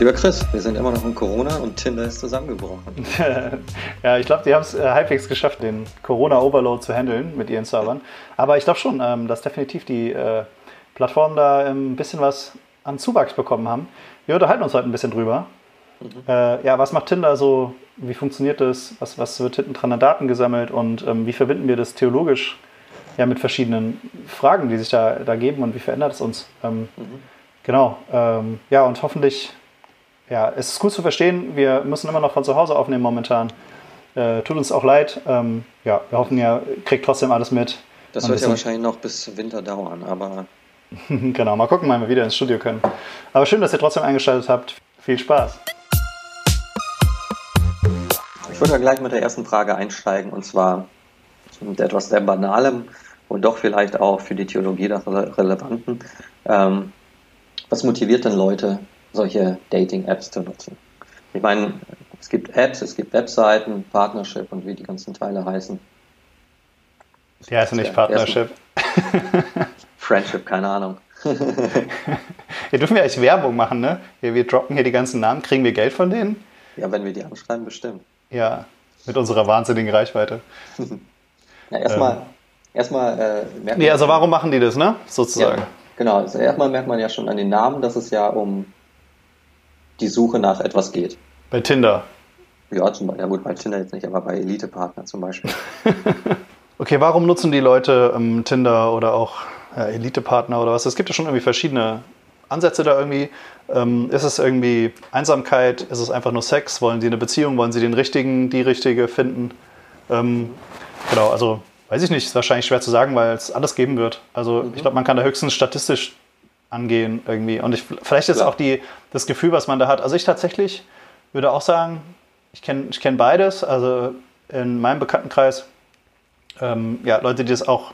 Lieber Chris, wir sind immer noch in Corona und Tinder ist zusammengebrochen. ja, ich glaube, die haben es äh, halbwegs geschafft, den Corona-Overload zu handeln mit ihren Servern. Aber ich glaube schon, ähm, dass definitiv die äh, Plattformen da ähm, ein bisschen was an Zuwachs bekommen haben. Wir unterhalten uns heute ein bisschen drüber. Mhm. Äh, ja, was macht Tinder so? Wie funktioniert das? Was, was wird hinten dran an Daten gesammelt? Und ähm, wie verbinden wir das theologisch ja, mit verschiedenen Fragen, die sich da, da geben und wie verändert es uns? Ähm, mhm. Genau. Ähm, ja, und hoffentlich ja, es ist gut zu verstehen. Wir müssen immer noch von zu Hause aufnehmen momentan. Äh, tut uns auch leid. Ähm, ja, wir hoffen, ihr kriegt trotzdem alles mit. Das wird ja wahrscheinlich noch bis Winter dauern, aber. genau, mal gucken, wann wir wieder ins Studio können. Aber schön, dass ihr trotzdem eingeschaltet habt. Viel Spaß. Ich würde gleich mit der ersten Frage einsteigen und zwar mit etwas sehr Banalem und doch vielleicht auch für die Theologie das Relevanten. Ähm, was motiviert denn Leute, solche Dating-Apps zu nutzen. Ich meine, es gibt Apps, es gibt Webseiten, Partnership und wie die ganzen Teile heißen. Die heißen nicht Partnership. Friendship, keine Ahnung. ja, dürfen wir eigentlich Werbung machen, ne? Wir, wir droppen hier die ganzen Namen. Kriegen wir Geld von denen? Ja, wenn wir die anschreiben, bestimmt. Ja, mit unserer wahnsinnigen Reichweite. ja, erstmal, ähm. erstmal. Äh, nee, also warum machen die das, ne? Sozusagen. Ja, genau, also erstmal merkt man ja schon an den Namen, dass es ja um die Suche nach etwas geht. Bei Tinder? Ja, zum Beispiel, ja gut, bei Tinder jetzt nicht, aber bei Elite-Partner zum Beispiel. okay, warum nutzen die Leute ähm, Tinder oder auch ja, Elite-Partner oder was? Es gibt ja schon irgendwie verschiedene Ansätze da irgendwie. Ähm, ist es irgendwie Einsamkeit? Ist es einfach nur Sex? Wollen sie eine Beziehung? Wollen sie den richtigen, die richtige finden? Ähm, genau, also weiß ich nicht, ist wahrscheinlich schwer zu sagen, weil es alles geben wird. Also mhm. ich glaube, man kann da höchstens statistisch angehen irgendwie. Und ich, vielleicht ist ja. auch die, das Gefühl, was man da hat. Also ich tatsächlich würde auch sagen, ich kenne ich kenn beides. Also in meinem Bekanntenkreis, ähm, ja, Leute, die das auch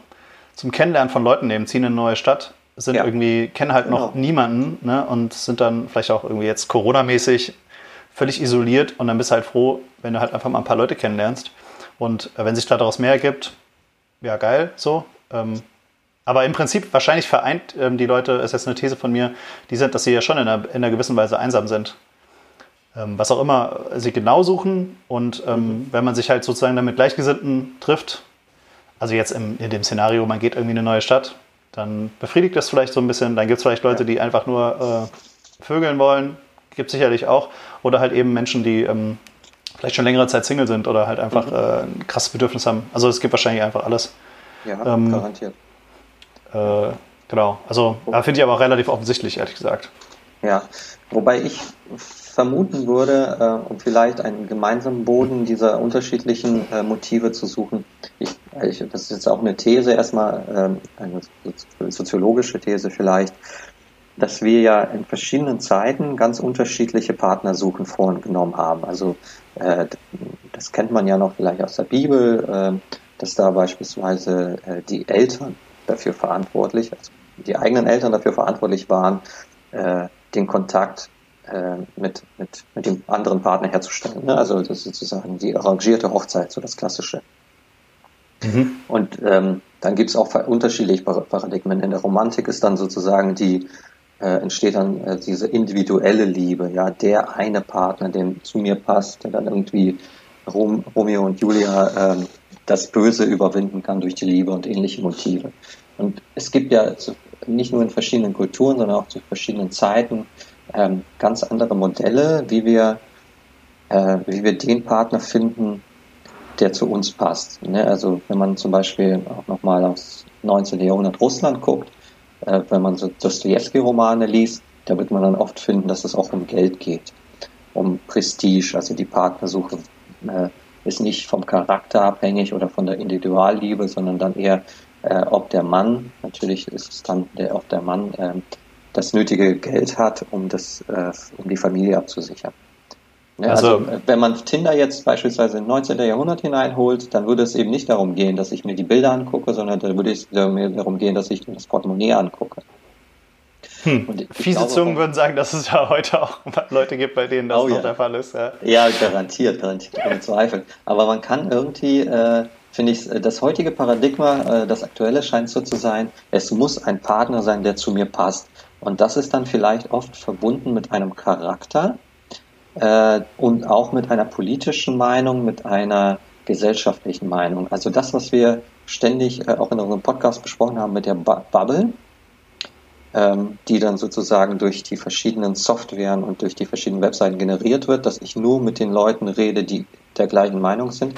zum Kennenlernen von Leuten nehmen, ziehen in eine neue Stadt, sind ja. irgendwie, kennen halt genau. noch niemanden ne, und sind dann vielleicht auch irgendwie jetzt Corona-mäßig völlig isoliert und dann bist du halt froh, wenn du halt einfach mal ein paar Leute kennenlernst. Und äh, wenn sich daraus mehr ergibt, ja geil, so. Ähm, aber im Prinzip wahrscheinlich vereint ähm, die Leute, ist jetzt eine These von mir, die sind, dass sie ja schon in einer, in einer gewissen Weise einsam sind. Ähm, was auch immer sie genau suchen. Und ähm, mhm. wenn man sich halt sozusagen dann mit Gleichgesinnten trifft, also jetzt im, in dem Szenario, man geht irgendwie in eine neue Stadt, dann befriedigt das vielleicht so ein bisschen. Dann gibt es vielleicht Leute, die einfach nur äh, vögeln wollen, gibt es sicherlich auch. Oder halt eben Menschen, die ähm, vielleicht schon längere Zeit Single sind oder halt einfach mhm. äh, ein krasses Bedürfnis haben. Also es gibt wahrscheinlich einfach alles. Ja, ähm, garantiert. Äh, genau, also da finde ich aber relativ offensichtlich, ehrlich gesagt. Ja, wobei ich vermuten würde, äh, um vielleicht einen gemeinsamen Boden dieser unterschiedlichen äh, Motive zu suchen. Ich, ich, das ist jetzt auch eine These, erstmal äh, eine soziologische These vielleicht, dass wir ja in verschiedenen Zeiten ganz unterschiedliche Partnersuchen vorgenommen haben. Also äh, das kennt man ja noch vielleicht aus der Bibel, äh, dass da beispielsweise äh, die Eltern dafür verantwortlich, also die eigenen Eltern dafür verantwortlich waren, äh, den Kontakt äh, mit, mit, mit dem anderen Partner herzustellen. Ne? Also das ist sozusagen die arrangierte Hochzeit, so das Klassische. Mhm. Und ähm, dann gibt es auch unterschiedliche Paradigmen. In der Romantik ist dann sozusagen die, äh, entsteht dann äh, diese individuelle Liebe, ja, der eine Partner, der zu mir passt, der dann irgendwie Rom, Romeo und Julia äh, das Böse überwinden kann durch die Liebe und ähnliche Motive. Und es gibt ja nicht nur in verschiedenen Kulturen, sondern auch zu verschiedenen Zeiten ähm, ganz andere Modelle, wie wir, äh, wie wir den Partner finden, der zu uns passt. Ne? Also wenn man zum Beispiel auch nochmal aufs 19. Jahrhundert Russland guckt, äh, wenn man so Dostoevsky-Romane liest, da wird man dann oft finden, dass es auch um Geld geht, um Prestige, also die Partnersuche äh, ist nicht vom Charakter abhängig oder von der Individualliebe, sondern dann eher, äh, ob der Mann, natürlich ist es dann, der, ob der Mann äh, das nötige Geld hat, um das, äh, um die Familie abzusichern. Ja, also, also, wenn man Tinder jetzt beispielsweise in 19. Jahrhundert hineinholt, dann würde es eben nicht darum gehen, dass ich mir die Bilder angucke, sondern da würde es darum gehen, dass ich mir das Portemonnaie angucke. Hm. Fiese Zungen würden sagen, dass es ja heute auch Leute gibt, bei denen das oh, noch ja. der Fall ist. Ja, ja garantiert, garantiert, ohne Zweifel. Aber man kann irgendwie äh, finde ich, äh, das heutige Paradigma, äh, das aktuelle scheint so zu sein, es muss ein Partner sein, der zu mir passt. Und das ist dann vielleicht oft verbunden mit einem Charakter äh, und auch mit einer politischen Meinung, mit einer gesellschaftlichen Meinung. Also das, was wir ständig äh, auch in unserem Podcast besprochen haben mit der Bu Bubble, die dann sozusagen durch die verschiedenen Softwaren und durch die verschiedenen Webseiten generiert wird, dass ich nur mit den Leuten rede, die der gleichen Meinung sind.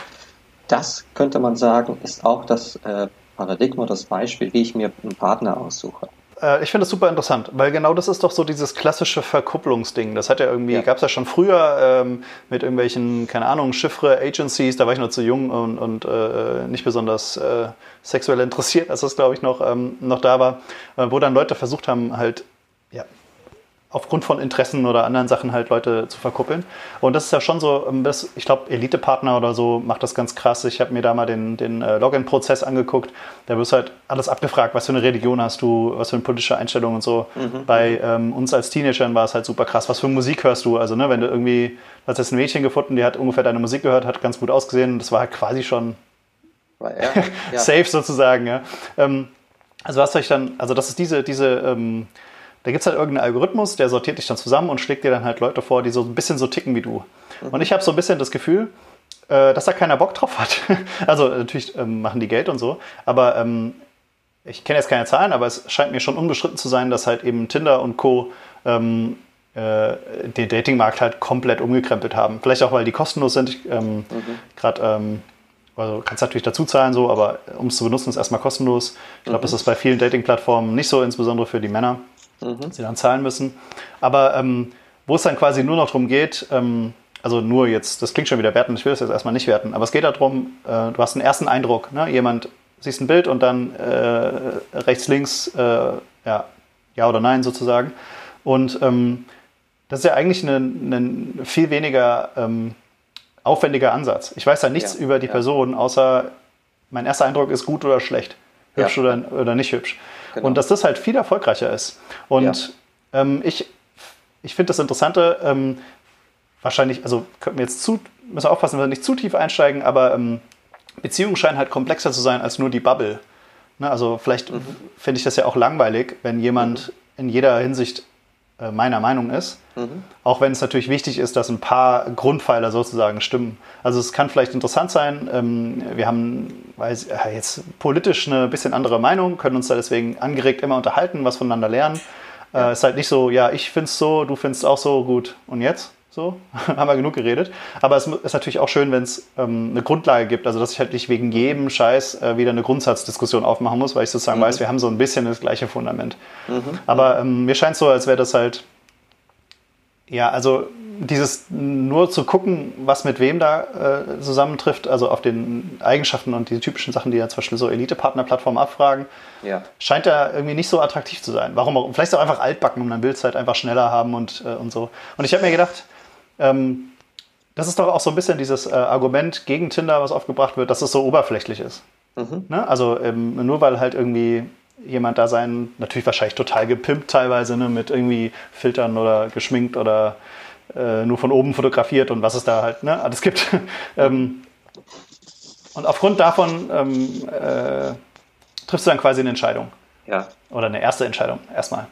Das könnte man sagen, ist auch das äh, Paradigma, das Beispiel, wie ich mir einen Partner aussuche. Äh, ich finde das super interessant, weil genau das ist doch so dieses klassische Verkupplungsding. Das hat ja irgendwie, ja. gab es ja schon früher ähm, mit irgendwelchen, keine Ahnung, Chiffre, Agencies, da war ich noch zu jung und, und äh, nicht besonders äh, sexuell interessiert, als das, glaube ich, noch, ähm, noch da war, äh, wo dann Leute versucht haben, halt ja, aufgrund von Interessen oder anderen Sachen halt Leute zu verkuppeln. Und das ist ja schon so, ähm, das, ich glaube, Elite-Partner oder so macht das ganz krass. Ich habe mir da mal den, den äh, Login-Prozess angeguckt. Da wirst halt alles abgefragt, was für eine Religion hast du, was für eine politische Einstellung und so. Mhm. Bei ähm, uns als Teenagern war es halt super krass. Was für Musik hörst du? Also, ne, wenn du irgendwie, du hast jetzt ein Mädchen gefunden, die hat ungefähr deine Musik gehört, hat ganz gut ausgesehen. Das war halt quasi schon ja, ja. safe sozusagen. Ja. Ähm, also was soll ich dann, also das ist diese, diese ähm, da gibt es halt irgendeinen Algorithmus, der sortiert dich dann zusammen und schlägt dir dann halt Leute vor, die so ein bisschen so ticken wie du. Mhm. Und ich habe so ein bisschen das Gefühl, äh, dass da keiner Bock drauf hat. also natürlich ähm, machen die Geld und so, aber ähm, ich kenne jetzt keine Zahlen, aber es scheint mir schon unbestritten zu sein, dass halt eben Tinder und Co. Ähm, äh, den Datingmarkt halt komplett umgekrempelt haben. Vielleicht auch, weil die kostenlos sind. Ähm, mhm. Gerade ähm, also kannst natürlich dazu zahlen so, aber um es zu benutzen, ist erstmal kostenlos. Ich glaube, mhm. das ist bei vielen Dating-Plattformen nicht so, insbesondere für die Männer mhm. sie dann zahlen müssen. Aber ähm, wo es dann quasi nur noch darum geht, ähm, also nur jetzt, das klingt schon wieder werten, ich will das jetzt erstmal nicht werten, aber es geht darum, äh, du hast einen ersten Eindruck, ne? jemand, siehst ein Bild und dann äh, rechts, links, äh, ja, ja oder nein sozusagen. Und ähm, das ist ja eigentlich ein, viel weniger ähm, aufwendiger Ansatz. Ich weiß ja nichts ja, über die ja. Person, außer mein erster Eindruck ist gut oder schlecht, hübsch ja. oder, oder nicht hübsch. Genau. Und dass das halt viel erfolgreicher ist. Und ja. ähm, ich, ich finde das Interessante, ähm, wahrscheinlich, also könnten wir jetzt zu, müssen wir aufpassen, dass wir nicht zu tief einsteigen, aber ähm, Beziehungen scheinen halt komplexer zu sein als nur die Bubble. Ne, also vielleicht mhm. finde ich das ja auch langweilig, wenn jemand mhm. in jeder Hinsicht meiner Meinung ist. Mhm. Auch wenn es natürlich wichtig ist, dass ein paar Grundpfeiler sozusagen stimmen. Also es kann vielleicht interessant sein, ähm, wir haben weiß, jetzt politisch eine bisschen andere Meinung, können uns da deswegen angeregt immer unterhalten, was voneinander lernen. Äh, es äh, ist halt nicht so, ja, ich finde es so, du findest es auch so, gut, und jetzt? So, haben wir genug geredet. Aber es ist natürlich auch schön, wenn es ähm, eine Grundlage gibt, also dass ich halt nicht wegen jedem Scheiß äh, wieder eine Grundsatzdiskussion aufmachen muss, weil ich sozusagen mhm. weiß, wir haben so ein bisschen das gleiche Fundament. Mhm. Aber ähm, mir scheint so, als wäre das halt, ja, also dieses nur zu gucken, was mit wem da äh, zusammentrifft, also auf den Eigenschaften und die typischen Sachen, die ja zum Beispiel so Elite-Partner-Plattformen abfragen, ja. scheint da irgendwie nicht so attraktiv zu sein. Warum auch? Vielleicht auch einfach altbacken und dann will es halt einfach schneller haben und, äh, und so. Und ich habe mir gedacht, ähm, das ist doch auch so ein bisschen dieses äh, Argument gegen Tinder, was aufgebracht wird, dass es so oberflächlich ist. Mhm. Ne? Also ähm, nur weil halt irgendwie jemand da sein, natürlich wahrscheinlich total gepimpt teilweise, ne, mit irgendwie Filtern oder geschminkt oder äh, nur von oben fotografiert und was es da halt ne, alles gibt. ähm, und aufgrund davon ähm, äh, triffst du dann quasi eine Entscheidung. Ja. Oder eine erste Entscheidung erstmal.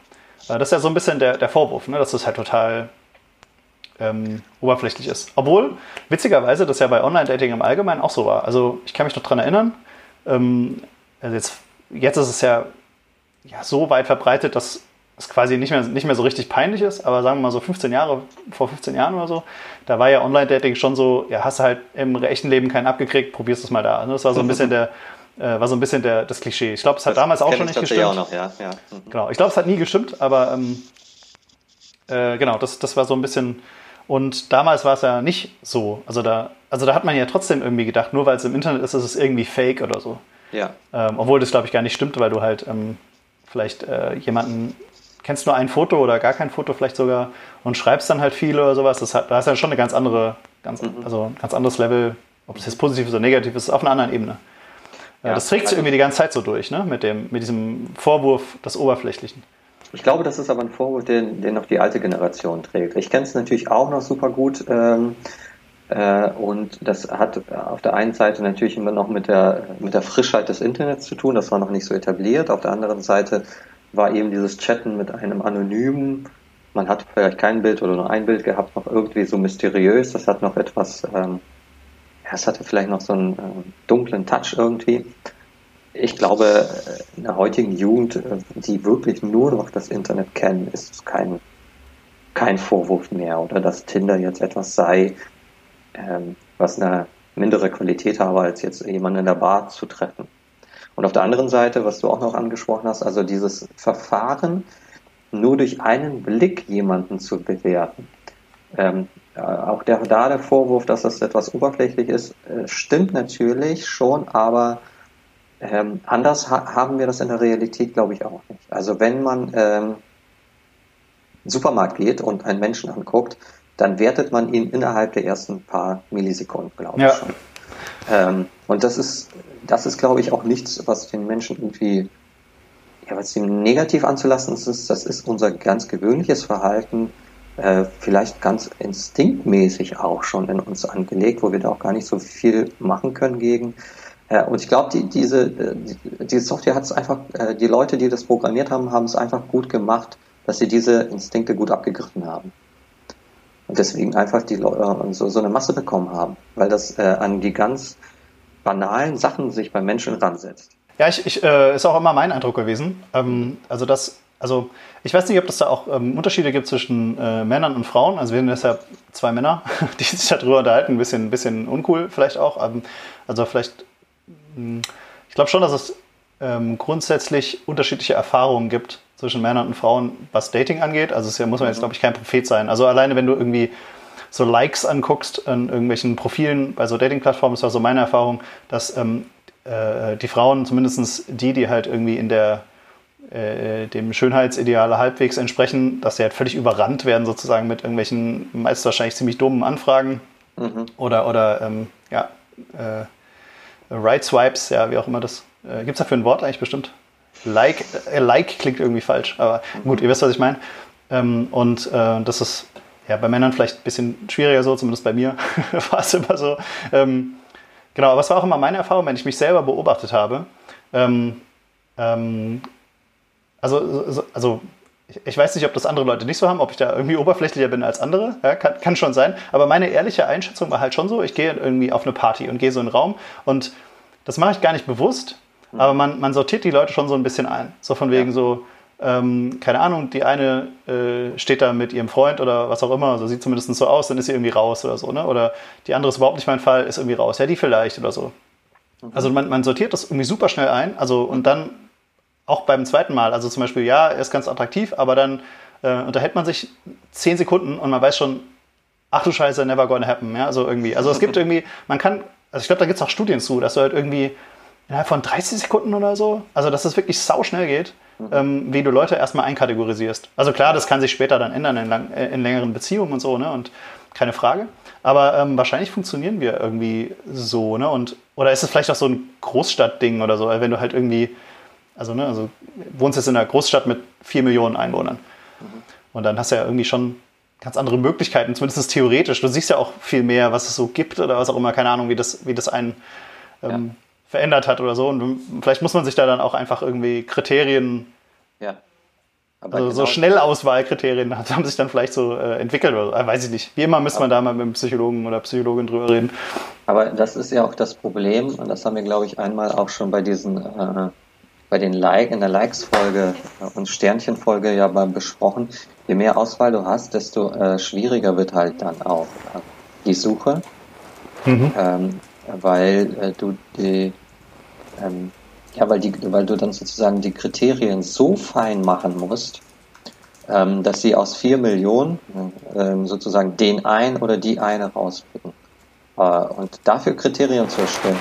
Äh, das ist ja so ein bisschen der, der Vorwurf, ne, dass das halt total ähm, oberflächlich ist. Obwohl, witzigerweise, das ja bei Online-Dating im Allgemeinen auch so war. Also ich kann mich noch daran erinnern, ähm, also jetzt, jetzt ist es ja, ja so weit verbreitet, dass es quasi nicht mehr, nicht mehr so richtig peinlich ist, aber sagen wir mal so 15 Jahre, vor 15 Jahren oder so, da war ja Online-Dating schon so, ja, hast du halt im echten Leben keinen abgekriegt, probierst es mal da. Das war so ein bisschen der, äh, war so ein bisschen der, das Klischee. Ich glaube, es hat das damals auch schon nicht gestimmt. Auch noch, ja. Ja. Mhm. Genau, ich glaube, es hat nie gestimmt, aber ähm, äh, genau, das, das war so ein bisschen, und damals war es ja nicht so. Also da, also da hat man ja trotzdem irgendwie gedacht, nur weil es im Internet ist, ist es irgendwie fake oder so. Ja. Ähm, obwohl das, glaube ich, gar nicht stimmt, weil du halt ähm, vielleicht äh, jemanden kennst nur ein Foto oder gar kein Foto vielleicht sogar und schreibst dann halt viel oder sowas. Das hat, da ist ja schon eine ganz andere, ganz, mhm. also ein ganz anderes Level, ob es jetzt positiv ist oder negativ ist, auf einer anderen Ebene. Ja, das trägt sich also irgendwie die ganze Zeit so durch, ne? Mit, dem, mit diesem Vorwurf des Oberflächlichen. Ich glaube, das ist aber ein Vorwurf, den, den noch die alte Generation trägt. Ich kenne es natürlich auch noch super gut. Ähm, Äh, und das hat auf der einen Seite natürlich immer noch mit der, mit der Frischheit des Internets zu tun, das war noch nicht so etabliert. Auf der anderen Seite war eben dieses Chatten mit einem anonymen, man hat vielleicht kein Bild oder nur ein Bild gehabt, noch irgendwie so mysteriös, das hat noch etwas, ähm, ja, es hatte vielleicht noch so einen äh, dunklen Touch irgendwie. Ich glaube, in der heutigen Jugend, äh, die wirklich nur noch das Internet kennen, ist kein, kein Vorwurf mehr oder dass Tinder jetzt etwas sei, ähm, was eine mindere Qualität habe, als jetzt jemanden in der Bar zu treffen. Und auf der anderen Seite, was du auch noch angesprochen hast, also dieses Verfahren, nur durch einen Blick jemanden zu bewerten. Ähm, äh, auch der, da der Vorwurf, dass das etwas oberflächlich ist, äh, stimmt natürlich schon, aber ähm, anders ha haben wir das in der Realität, glaube ich, auch nicht. Also wenn man ähm, Supermarkt geht und einen Menschen anguckt, dann wertet man ihn innerhalb der ersten paar Millisekunden, glaube ja. ich schon. Ähm, und das ist, das ist, glaube ich, auch nichts, was den Menschen irgendwie, ja, was ihm negativ anzulassen ist. Das ist unser ganz gewöhnliches Verhalten, äh, vielleicht ganz instinktmäßig auch schon in uns angelegt, wo wir da auch gar nicht so viel machen können gegen. Äh, und ich glaube, die, diese, äh, die, diese Software hat es einfach, äh, die Leute, die das programmiert haben, haben es einfach gut gemacht, dass sie diese Instinkte gut abgegriffen haben und deswegen einfach die Leute so, so eine Masse bekommen haben, weil das an die ganz banalen Sachen sich beim Menschen ransetzt. Ja, ich, ich äh, ist auch immer mein Eindruck gewesen. Ähm, also das, also ich weiß nicht, ob das da auch ähm, Unterschiede gibt zwischen äh, Männern und Frauen. Also wir sind deshalb zwei Männer, die sich darüber unterhalten, ein bisschen, bisschen uncool vielleicht auch. Ähm, also vielleicht, ich glaube schon, dass es ähm, grundsätzlich unterschiedliche Erfahrungen gibt zwischen Männern und Frauen, was Dating angeht. Also es muss man jetzt, mhm. glaube ich, kein Prophet sein. Also alleine, wenn du irgendwie so Likes anguckst an irgendwelchen Profilen bei so Dating-Plattformen, ist war so meine Erfahrung, dass ähm, äh, die Frauen, zumindest die, die halt irgendwie in der äh, dem Schönheitsideale halbwegs entsprechen, dass sie halt völlig überrannt werden sozusagen mit irgendwelchen meist wahrscheinlich ziemlich dummen Anfragen mhm. oder, oder ähm, ja, äh, Right Swipes, ja, wie auch immer das. Äh, Gibt es dafür ein Wort eigentlich bestimmt? Like, äh, like klingt irgendwie falsch, aber gut, ihr wisst, was ich meine. Ähm, und äh, das ist ja bei Männern vielleicht ein bisschen schwieriger so, zumindest bei mir war es immer so. Ähm, genau, aber es war auch immer meine Erfahrung, wenn ich mich selber beobachtet habe. Ähm, ähm also, also ich weiß nicht, ob das andere Leute nicht so haben, ob ich da irgendwie oberflächlicher bin als andere. Ja, kann, kann, schon sein. Aber meine ehrliche Einschätzung war halt schon so, ich gehe irgendwie auf eine Party und gehe so in einen Raum und das mache ich gar nicht bewusst, Mhm. Aber man, man sortiert die Leute schon so ein bisschen ein. So von wegen ja. so, ähm, keine Ahnung, die eine äh, steht da mit ihrem Freund oder was auch immer, so sieht zumindest so aus, dann ist sie irgendwie raus oder so, ne? Oder die andere ist überhaupt nicht mein Fall, ist irgendwie raus. Ja, die vielleicht oder so. Also man, man sortiert das irgendwie super schnell ein, also und dann auch beim zweiten Mal, also zum Beispiel, ja, er ist ganz attraktiv, aber dann äh, unterhält man sich zehn Sekunden und man weiß schon, ach du Scheiße, never gonna happen, ja, also irgendwie. Also es gibt irgendwie, man kann, also ich glaube, da gibt es auch Studien zu, dass du halt irgendwie innerhalb von 30 Sekunden oder so, also dass es wirklich sau schnell geht, mhm. ähm, wie du Leute erstmal einkategorisierst. Also klar, das kann sich später dann ändern in, lang, äh, in längeren Beziehungen und so, ne? Und keine Frage. Aber ähm, wahrscheinlich funktionieren wir irgendwie so, ne? Und, oder ist es vielleicht auch so ein Großstadtding oder so, wenn du halt irgendwie, also, ne, also wohnst jetzt in einer Großstadt mit vier Millionen Einwohnern. Mhm. Und dann hast du ja irgendwie schon ganz andere Möglichkeiten, zumindest theoretisch. Du siehst ja auch viel mehr, was es so gibt oder was auch immer, keine Ahnung, wie das, wie das einen ähm, verändert hat oder so. Und vielleicht muss man sich da dann auch einfach irgendwie Kriterien, ja. also genau so Schnellauswahlkriterien haben sich dann vielleicht so äh, entwickelt oder. Äh, weiß ich nicht. Wie immer müsste man da mal mit einem Psychologen oder Psychologin drüber reden. Aber das ist ja auch das Problem, und das haben wir, glaube ich, einmal auch schon bei diesen, äh, bei den Like, in der Likes-Folge äh, und Sternchen-Folge ja mal besprochen. Je mehr Auswahl du hast, desto äh, schwieriger wird halt dann auch äh, die Suche. Mhm. Ähm, weil äh, du die, ähm, ja, weil die, weil du dann sozusagen die Kriterien so fein machen musst, ähm, dass sie aus vier Millionen ähm, sozusagen den ein oder die eine rauspicken. Äh, und dafür Kriterien zu erstellen,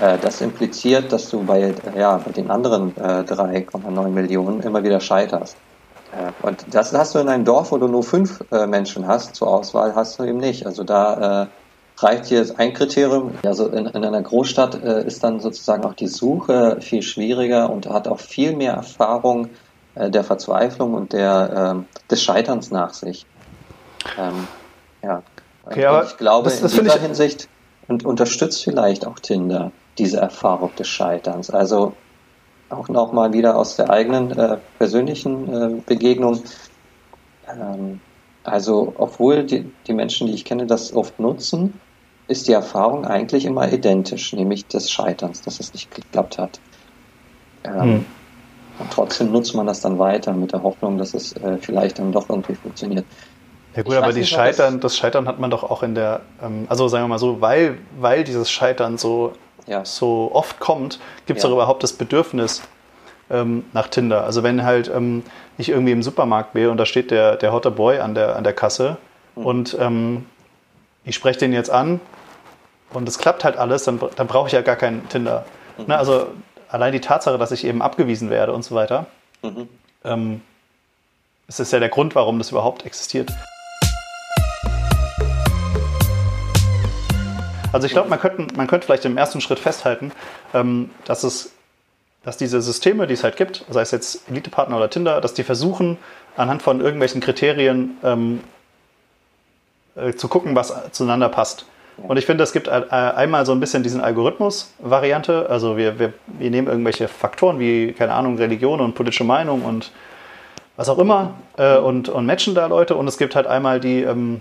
das impliziert, dass du bei, ja, bei den anderen äh, 3,9 Millionen immer wieder scheiterst. Äh, und das hast du in einem Dorf, wo du nur fünf äh, Menschen hast zur Auswahl, hast du eben nicht. Also da äh, reicht hier ein Kriterium. Also in, in einer Großstadt äh, ist dann sozusagen auch die Suche viel schwieriger und hat auch viel mehr Erfahrung äh, der Verzweiflung und der, äh, des Scheiterns nach sich. Ähm, ja. Okay, ich glaube, das, das in dieser Hinsicht und unterstützt vielleicht auch Tinder diese Erfahrung des Scheiterns. Also auch nochmal wieder aus der eigenen äh, persönlichen äh, Begegnung. Ähm, also, obwohl die, die Menschen, die ich kenne, das oft nutzen, ist die Erfahrung eigentlich immer identisch, nämlich des Scheiterns, dass es nicht geklappt hat. Ähm, hm. Und trotzdem nutzt man das dann weiter mit der Hoffnung, dass es äh, vielleicht dann doch irgendwie funktioniert. Ja gut, ich aber die nicht, Scheitern, das Scheitern hat man doch auch in der, ähm, also sagen wir mal so, weil, weil dieses Scheitern so, ja. so oft kommt, gibt es ja. auch überhaupt das Bedürfnis ähm, nach Tinder. Also wenn halt ähm, ich irgendwie im Supermarkt bin und da steht der, der Hotter Boy an der, an der Kasse mhm. und ähm, ich spreche den jetzt an und es klappt halt alles, dann, dann brauche ich ja gar keinen Tinder. Mhm. Ne, also allein die Tatsache, dass ich eben abgewiesen werde und so weiter, mhm. ähm, es ist ja der Grund, warum das überhaupt existiert. Also ich glaube, man könnte, man könnte vielleicht im ersten Schritt festhalten, ähm, dass es dass diese Systeme, die es halt gibt, sei es jetzt Elite-Partner oder Tinder, dass die versuchen, anhand von irgendwelchen Kriterien ähm, äh, zu gucken, was zueinander passt. Und ich finde, es gibt einmal so ein bisschen diesen Algorithmus-Variante. Also wir, wir, wir nehmen irgendwelche Faktoren wie, keine Ahnung, Religion und politische Meinung und was auch immer äh, und, und matchen da Leute. Und es gibt halt einmal die, ähm,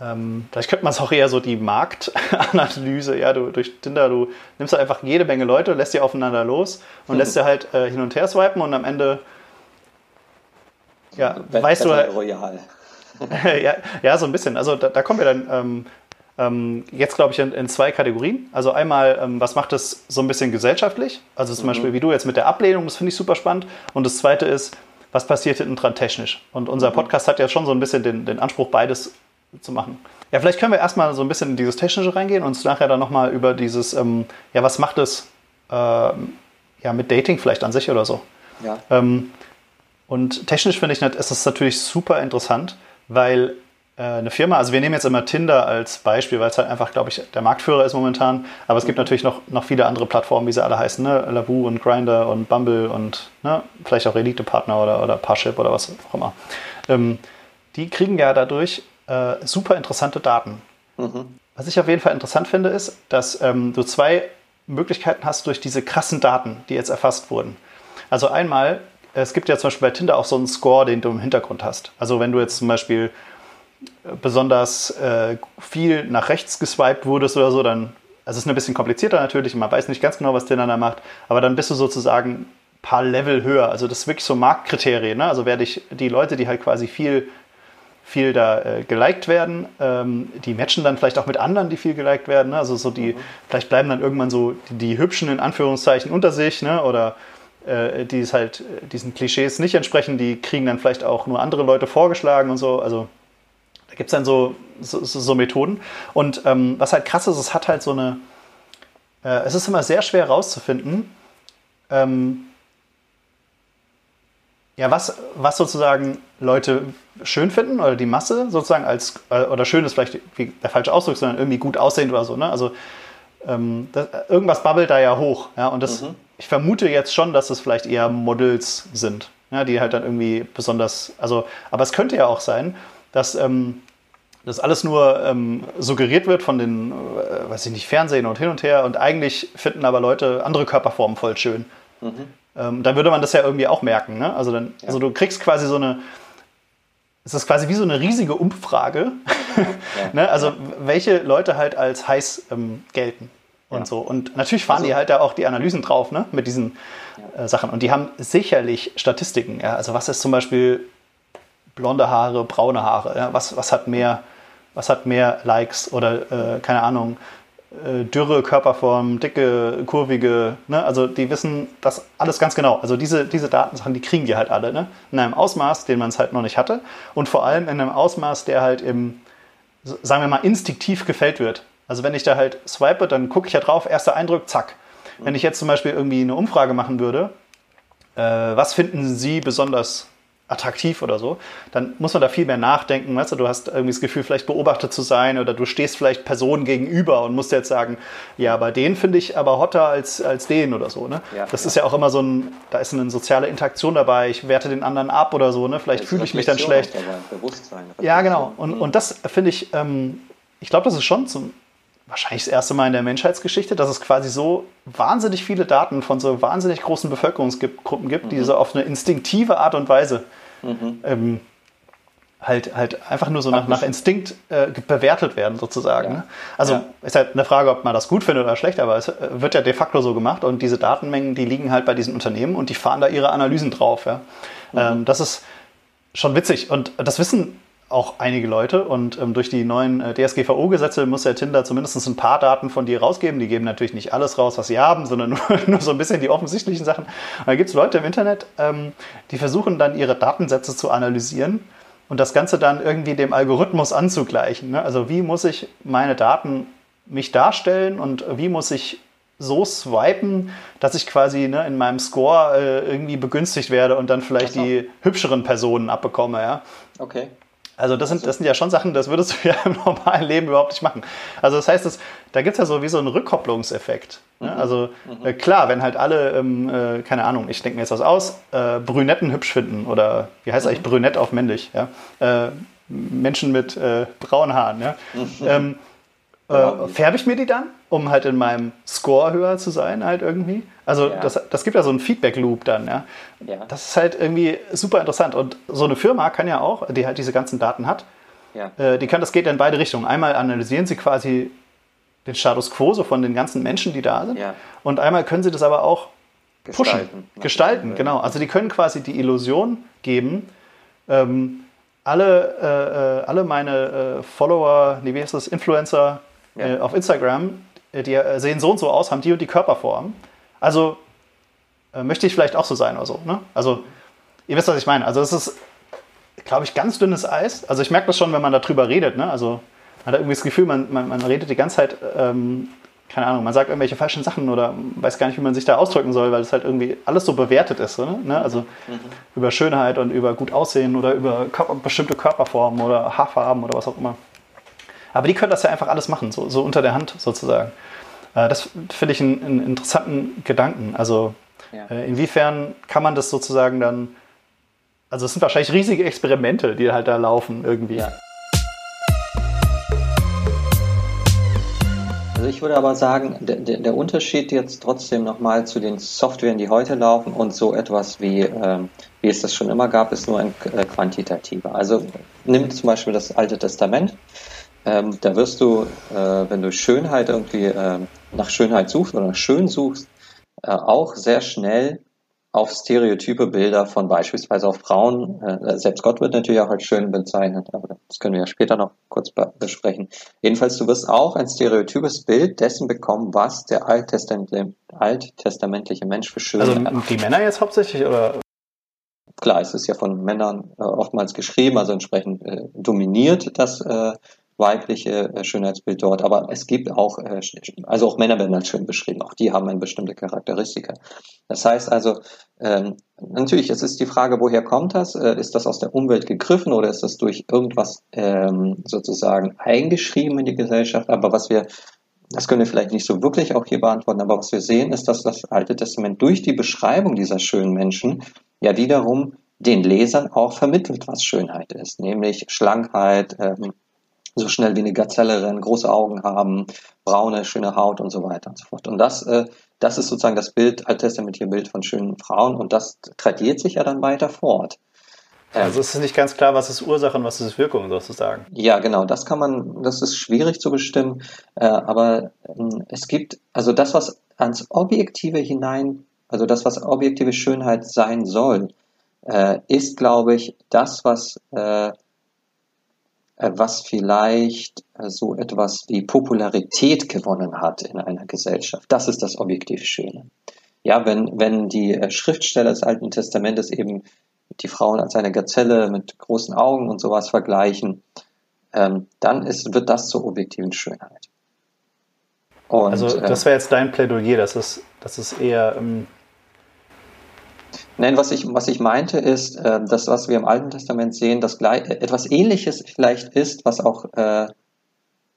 ähm, vielleicht könnte man es auch eher so die Marktanalyse, ja, du durch Tinder, du nimmst halt einfach jede Menge Leute, lässt die aufeinander los und mhm. lässt sie halt äh, hin und her swipen und am Ende ja, weißt du halt, Royal. ja, ja, so ein bisschen. Also da, da kommen wir dann ähm, ähm, jetzt, glaube ich, in, in, zwei Kategorien. Also einmal, ähm, was macht es so ein bisschen gesellschaftlich? Also zum mhm. Beispiel wie du jetzt mit der Ablehnung, das finde ich super spannend. Und das zweite ist, was passiert hinten dran technisch? Und unser mhm. Podcast hat ja schon so ein bisschen den, den Anspruch, beides zu machen. Ja, vielleicht können wir erstmal so ein bisschen in dieses Technische reingehen und uns nachher dann nochmal über dieses, ähm, ja, was macht es äh, ja, mit Dating vielleicht an sich oder so. Ja. Ähm, und technisch finde ich, ist es natürlich super interessant, weil äh, eine Firma, also wir nehmen jetzt immer Tinder als Beispiel, weil es halt einfach, glaube ich, der Marktführer ist momentan. Aber es gibt mhm. natürlich noch, noch viele andere Plattformen, wie sie alle heißen, ne? Lavu und Grinder und Bumble und ne? vielleicht auch Elite-Partner oder, oder Parship oder was auch immer. Ähm, die kriegen ja dadurch äh, super interessante Daten. Mhm. Was ich auf jeden Fall interessant finde, ist, dass ähm, du zwei Möglichkeiten hast durch diese krassen Daten, die jetzt erfasst wurden. Also einmal, es gibt ja zum Beispiel bei Tinder auch so einen Score, den du im Hintergrund hast. Also wenn du jetzt zum Beispiel besonders äh, viel nach rechts geswiped wurdest oder so, dann, also es ist ein bisschen komplizierter natürlich, man weiß nicht ganz genau, was Tinder da macht, aber dann bist du sozusagen ein paar Level höher. Also das ist wirklich so Marktkriterien. Ne? Also werde ich die Leute, die halt quasi viel viel da äh, geliked werden. Ähm, die matchen dann vielleicht auch mit anderen, die viel geliked werden. Ne? Also so die, mhm. vielleicht bleiben dann irgendwann so die, die, hübschen in Anführungszeichen unter sich, ne? Oder äh, die es halt diesen Klischees nicht entsprechen, die kriegen dann vielleicht auch nur andere Leute vorgeschlagen und so. Also da gibt es dann so, so, so, Methoden. Und ähm, was halt krass ist, es hat halt so eine, äh, es ist immer sehr schwer herauszufinden, ähm, ja, was, was sozusagen Leute schön finden oder die Masse sozusagen als, äh, oder schön ist vielleicht der falsche Ausdruck, sondern irgendwie gut aussehend oder so. Ne? Also ähm, das, irgendwas babbelt da ja hoch. Ja? Und das, mhm. ich vermute jetzt schon, dass es vielleicht eher Models sind, ja? die halt dann irgendwie besonders, also, aber es könnte ja auch sein, dass ähm, das alles nur ähm, suggeriert wird von den, äh, weiß ich nicht, Fernsehen und hin und her und eigentlich finden aber Leute andere Körperformen voll schön. Mhm. Ähm, dann würde man das ja irgendwie auch merken. Ne? Also, dann, ja. also du kriegst quasi so eine, es ist quasi wie so eine riesige Umfrage. Ja. ne? Also welche Leute halt als heiß ähm, gelten und ja. so. Und natürlich fahren also, die halt da auch die Analysen drauf, ne? Mit diesen äh, Sachen. Und die haben sicherlich Statistiken. Ja? Also was ist zum Beispiel blonde Haare, braune Haare? Ja? Was, was hat mehr, was hat mehr Likes oder äh, keine Ahnung, äh, dürre Körperform, dicke, kurvige, ne? also die wissen das alles ganz genau. Also diese, diese Datensachen, die kriegen die halt alle, ne? in einem Ausmaß, den man es halt noch nicht hatte und vor allem in einem Ausmaß, der halt im, sagen wir mal, instinktiv gefällt wird. Also wenn ich da halt swipe, dann gucke ich ja drauf, erster Eindruck, zack. Wenn ich jetzt zum Beispiel irgendwie eine Umfrage machen würde, äh, was finden Sie besonders attraktiv oder so, dann muss man da viel mehr nachdenken. Weißt du, du hast irgendwie das Gefühl, vielleicht beobachtet zu sein oder du stehst vielleicht Personen gegenüber und musst jetzt sagen, ja, bei den finde ich aber hotter als, als den oder so. Ne? Ja, das ja. ist ja auch immer so ein, da ist eine soziale Interaktion dabei, ich werte den anderen ab oder so, ne? vielleicht fühle ich mich dann schlecht. Ja, genau. Und, mhm. und das finde ich, ähm, ich glaube, das ist schon zum, wahrscheinlich das erste Mal in der Menschheitsgeschichte, dass es quasi so wahnsinnig viele Daten von so wahnsinnig großen Bevölkerungsgruppen gibt, mhm. die so auf eine instinktive Art und Weise mhm. ähm, halt, halt einfach nur so nach, nach Instinkt äh, bewertet werden, sozusagen. Ja. Ne? Also ja. ist halt eine Frage, ob man das gut findet oder schlecht, aber es äh, wird ja de facto so gemacht und diese Datenmengen, die liegen halt bei diesen Unternehmen und die fahren da ihre Analysen drauf. Ja? Mhm. Ähm, das ist schon witzig und das wissen auch einige Leute. Und ähm, durch die neuen äh, DSGVO-Gesetze muss der Tinder zumindest ein paar Daten von dir rausgeben. Die geben natürlich nicht alles raus, was sie haben, sondern nur, nur so ein bisschen die offensichtlichen Sachen. Und da gibt es Leute im Internet, ähm, die versuchen dann ihre Datensätze zu analysieren und das Ganze dann irgendwie dem Algorithmus anzugleichen. Ne? Also wie muss ich meine Daten mich darstellen und wie muss ich so swipen, dass ich quasi ne, in meinem Score äh, irgendwie begünstigt werde und dann vielleicht so. die hübscheren Personen abbekomme. Ja? Okay. Also das sind, das sind ja schon Sachen, das würdest du ja im normalen Leben überhaupt nicht machen. Also das heißt, das, da gibt es ja so wie so einen Rückkopplungseffekt. Ne? Mhm. Also mhm. Äh, klar, wenn halt alle, ähm, äh, keine Ahnung, ich denke mir jetzt was aus, äh, Brünetten hübsch finden oder wie heißt mhm. eigentlich Brünett auf männlich, ja? Äh, Menschen mit äh, braunen Haaren, ja? Mhm. Ähm, äh, färbe ich mir die dann, um halt in meinem Score höher zu sein, halt irgendwie? Also ja. das, das gibt ja so einen Feedback-Loop dann, ja? ja. Das ist halt irgendwie super interessant. Und so eine Firma kann ja auch, die halt diese ganzen Daten hat, ja. äh, die kann, das geht in beide Richtungen. Einmal analysieren sie quasi den Status quo so von den ganzen Menschen, die da sind. Und einmal können sie das aber auch pushen, gestalten. gestalten genau. Also die können quasi die Illusion geben, ähm, alle, äh, äh alle meine äh, Follower, nee, wie heißt das, Influencer, ja. äh, auf Instagram, äh, die äh, sehen so und so aus, haben die und die Körperform. Also äh, möchte ich vielleicht auch so sein oder so. Ne? Also ihr wisst, was ich meine. Also es ist, glaube ich, ganz dünnes Eis. Also ich merke das schon, wenn man darüber redet. Ne? Also man hat irgendwie das Gefühl, man, man, man redet die ganze Zeit, ähm, keine Ahnung, man sagt irgendwelche falschen Sachen oder weiß gar nicht, wie man sich da ausdrücken soll, weil es halt irgendwie alles so bewertet ist. Ne? Also mhm. über Schönheit und über gut aussehen oder über Körper, bestimmte Körperformen oder Haarfarben oder was auch immer. Aber die können das ja einfach alles machen, so, so unter der Hand sozusagen. Äh, das finde ich einen, einen, interessanten Gedanken. Also ja. äh, inwiefern kann man das sozusagen dann, also es sind wahrscheinlich riesige Experimente, die halt da laufen irgendwie. Ja. Also ich würde aber sagen, der, der Unterschied jetzt trotzdem nochmal zu den Softwaren, die heute laufen und so etwas wie, ähm, wie es das schon immer gab, ist nur ein äh, quantitativer. Also nimm zum Beispiel das Alte Testament. Ähm, da wirst du, äh, wenn du Schönheit irgendwie äh, nach Schönheit suchst oder nach schön suchst, äh, auch sehr schnell auf stereotype Bilder von beispielsweise auf Frauen, äh, selbst Gott wird natürlich auch als schön bezeichnet, aber das können wir ja später noch kurz besprechen. Jedenfalls, du wirst auch ein stereotypes Bild dessen bekommen, was der alttestamentliche Mensch für schön Also die Männer jetzt hauptsächlich oder? Klar, es ist ja von Männern äh, oftmals geschrieben, also entsprechend äh, dominiert das äh, weibliche äh, Schönheitsbild dort, aber es gibt auch, äh, also auch Männer werden als schön beschrieben, auch die haben eine bestimmte Charakteristika. Das heißt also, ähm, natürlich, es ist die Frage, woher kommt das? Äh, ist das aus der Umwelt gegriffen oder ist das durch irgendwas ähm, sozusagen eingeschrieben in die Gesellschaft? Aber was wir, das können wir vielleicht nicht so wirklich auch hier beantworten, aber was wir sehen, ist, dass das Alte Testament durch die Beschreibung dieser schönen Menschen ja wiederum den Lesern auch vermittelt, was Schönheit ist, nämlich Schlankheit, ähm, so schnell wie eine Gazelle rennen, große Augen haben, braune, schöne Haut und so weiter und so fort. Und das, äh, das ist sozusagen das Bild, alttestamentliche Bild von schönen Frauen und das tradiert sich ja dann weiter fort. Also es ist nicht ganz klar, was ist Ursache und was ist Wirkung sozusagen. Ja, genau, das kann man, das ist schwierig zu bestimmen, äh, aber äh, es gibt, also das, was ans Objektive hinein, also das, was objektive Schönheit sein soll, äh, ist, glaube ich, das, was äh, was vielleicht äh, so etwas wie Popularität gewonnen hat in einer Gesellschaft. Das ist das objektiv Schöne. Ja, wenn, wenn die äh, Schriftsteller des Alten Testamentes eben die Frauen als eine Gazelle mit großen Augen und sowas vergleichen, ähm, dann ist, wird das zur objektiven Schönheit. Und, also das wäre jetzt dein Plädoyer, dass es, dass es eher ähm, Nein, was ich, was ich meinte ist, äh, das, was wir im Alten Testament sehen, das gleich, äh, etwas ähnliches vielleicht ist, was auch äh,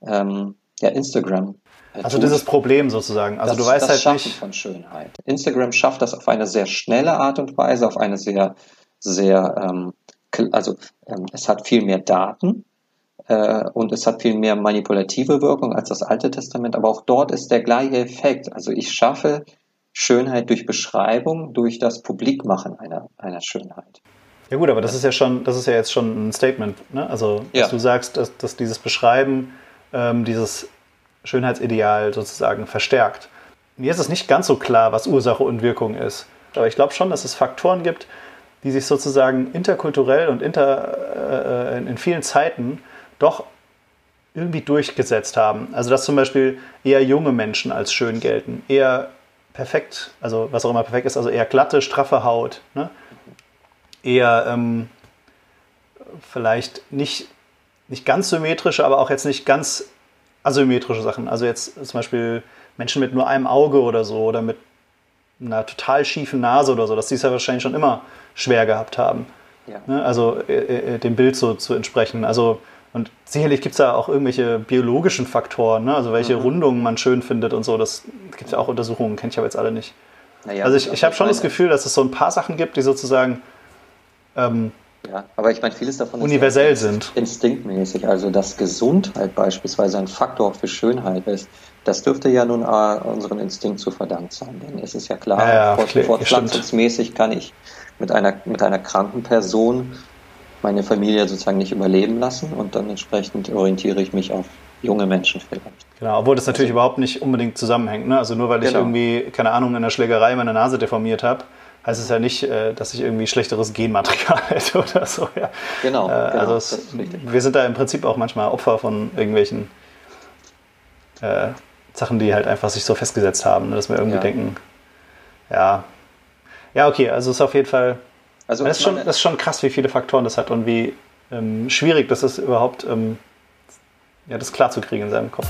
ähm, ja, Instagram. Äh, also tut. dieses Problem sozusagen. Also das, du weißt das halt Schaffen nicht. von Schönheit. Instagram schafft das auf eine sehr schnelle Art und Weise, auf eine sehr, sehr, ähm, also ähm, es hat viel mehr Daten äh, und es hat viel mehr manipulative Wirkung als das Alte Testament, aber auch dort ist der gleiche Effekt. Also ich schaffe Schönheit durch Beschreibung, durch das Publikmachen einer, einer Schönheit. Ja gut, aber das ist ja schon, das ist ja jetzt schon ein Statement. Ne? Also, dass ja. du sagst, dass, dass dieses Beschreiben ähm, dieses Schönheitsideal sozusagen verstärkt. Mir ist es nicht ganz so klar, was Ursache und Wirkung ist. Aber ich glaube schon, dass es Faktoren gibt, die sich sozusagen interkulturell und inter, äh, in vielen Zeiten doch irgendwie durchgesetzt haben. Also dass zum Beispiel eher junge Menschen als schön gelten, eher perfekt, also was auch immer perfekt ist, also eher glatte, straffe Haut, ne? eher ähm, vielleicht nicht, nicht ganz symmetrische, aber auch jetzt nicht ganz asymmetrische Sachen. Also jetzt zum Beispiel Menschen mit nur einem Auge oder so oder mit einer total schiefen Nase oder so, dass die es ja wahrscheinlich schon immer schwer gehabt haben. Ja. Ne? Also äh, äh, dem Bild so zu entsprechen. Also und sicherlich gibt es da auch irgendwelche biologischen Faktoren, ne? also welche mhm. Rundungen man schön findet und so. Das gibt es ja auch Untersuchungen, kenne ich aber jetzt alle nicht. Naja, also ich, ich habe schon das Gefühl, dass es so ein paar Sachen gibt, die sozusagen ähm, ja, aber ich meine, vieles davon universell ist ja sind. Instinktmäßig. Also, dass Gesundheit beispielsweise ein Faktor für Schönheit ist, das dürfte ja nun äh, unseren Instinkt zu verdankt sein. Denn es ist ja klar, ja, ja, fortpflanzungsmäßig kann ich mit einer, mit einer kranken Person meine Familie sozusagen nicht überleben lassen und dann entsprechend orientiere ich mich auf junge Menschen vielleicht. Genau, obwohl das natürlich also, überhaupt nicht unbedingt zusammenhängt. Ne? Also nur weil ich genau. irgendwie, keine Ahnung, in der Schlägerei meine Nase deformiert habe, heißt es ja nicht, äh, dass ich irgendwie schlechteres Genmaterial hätte oder so. Ja. Genau. Äh, genau also es, wir sind da im Prinzip auch manchmal Opfer von irgendwelchen äh, Sachen, die halt einfach sich so festgesetzt haben, ne? dass wir irgendwie ja. denken, ja, ja, okay, also es ist auf jeden Fall also das ist, schon, das ist schon krass, wie viele Faktoren das hat und wie ähm, schwierig das ist, überhaupt ähm, ja, das klarzukriegen in seinem Kopf.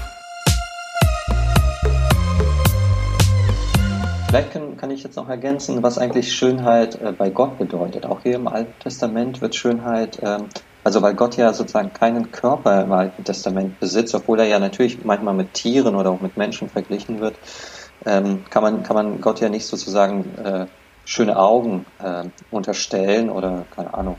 Vielleicht kann, kann, ich jetzt noch ergänzen, was eigentlich Schönheit äh, bei Gott bedeutet. Auch hier im Alten Testament wird Schönheit, ähm, also weil Gott ja sozusagen keinen Körper im Alten Testament besitzt, obwohl er ja natürlich manchmal mit Tieren oder auch mit Menschen verglichen wird, ähm, kann, man, kann man Gott ja nicht sozusagen äh, schöne Augen äh, unterstellen oder keine Ahnung.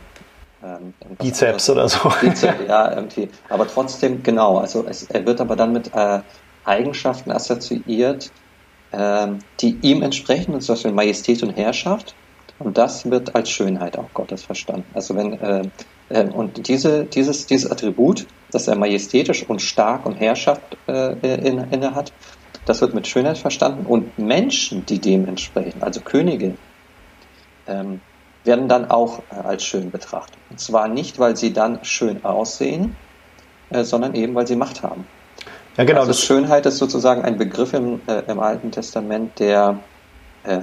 Ähm, Bizeps oder so. Bizeps, ja, irgendwie. Aber trotzdem, genau, also es, er wird aber dann mit äh, Eigenschaften assoziiert, äh, die ihm entsprechen, zum Beispiel Majestät und Herrschaft. Und das wird als Schönheit auch Gottes verstanden. Also wenn äh, äh, und diese, dieses, dieses Attribut, dass er majestätisch und stark und Herrschaft äh, inne in hat, das wird mit Schönheit verstanden. Und Menschen, die dem entsprechen, also Könige, ähm, werden dann auch äh, als schön betrachtet. Und zwar nicht, weil sie dann schön aussehen, äh, sondern eben, weil sie Macht haben. Ja, genau. Also Schönheit ist sozusagen ein Begriff im, äh, im Alten Testament, der, äh,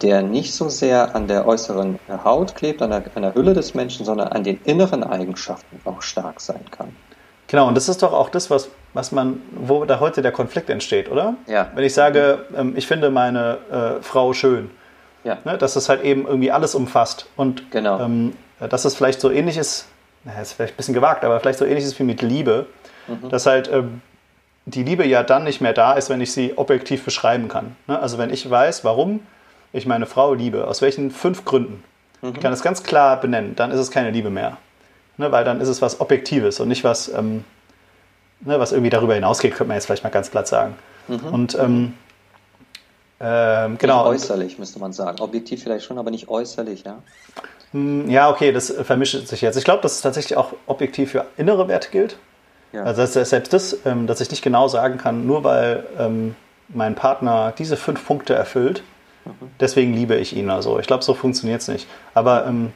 der nicht so sehr an der äußeren Haut klebt, an der, an der Hülle des Menschen, sondern an den inneren Eigenschaften auch stark sein kann. Genau, und das ist doch auch das, was, was man, wo da heute der Konflikt entsteht, oder? Ja. Wenn ich sage, ähm, ich finde meine äh, Frau schön, ja. Ne, dass es halt eben irgendwie alles umfasst. Und genau. ähm, dass es vielleicht so ähnlich ist, naja, ist vielleicht ein bisschen gewagt, aber vielleicht so ähnlich ist wie mit Liebe, mhm. dass halt ähm, die Liebe ja dann nicht mehr da ist, wenn ich sie objektiv beschreiben kann. Ne? Also wenn ich weiß, warum ich meine Frau liebe, aus welchen fünf Gründen, mhm. ich kann es ganz klar benennen, dann ist es keine Liebe mehr. Ne? Weil dann ist es was Objektives und nicht was, ähm, ne, was irgendwie darüber hinausgeht, könnte man jetzt vielleicht mal ganz platt sagen. Mhm. Und ähm, ähm, genau. Nicht äußerlich, müsste man sagen. Objektiv vielleicht schon, aber nicht äußerlich, ja? Hm, ja, okay, das vermischt sich jetzt. Ich glaube, dass es tatsächlich auch objektiv für innere Werte gilt. Ja. Also selbst das, ähm, dass ich nicht genau sagen kann, nur weil ähm, mein Partner diese fünf Punkte erfüllt, mhm. deswegen liebe ich ihn. Also ich glaube, so funktioniert es nicht. Aber ähm,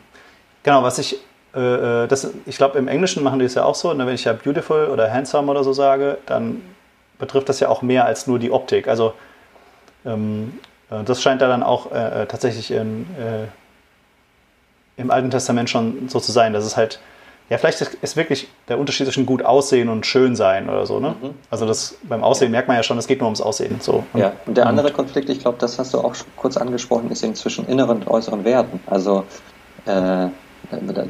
genau, was ich, äh, äh, das, ich glaube, im Englischen machen die es ja auch so, ne, wenn ich ja beautiful oder handsome oder so sage, dann betrifft das ja auch mehr als nur die Optik. Also ähm, äh, das scheint da dann auch äh, äh, tatsächlich in, äh, im Alten Testament schon so zu sein, dass es halt ja, vielleicht ist wirklich der Unterschied zwischen gut aussehen und schön sein oder so. Ne? Mhm. Also das beim Aussehen merkt man ja schon, es geht nur ums Aussehen. So. Ja, und der andere Konflikt, ich glaube, das hast du auch kurz angesprochen, ist eben zwischen inneren und äußeren Werten. Also äh,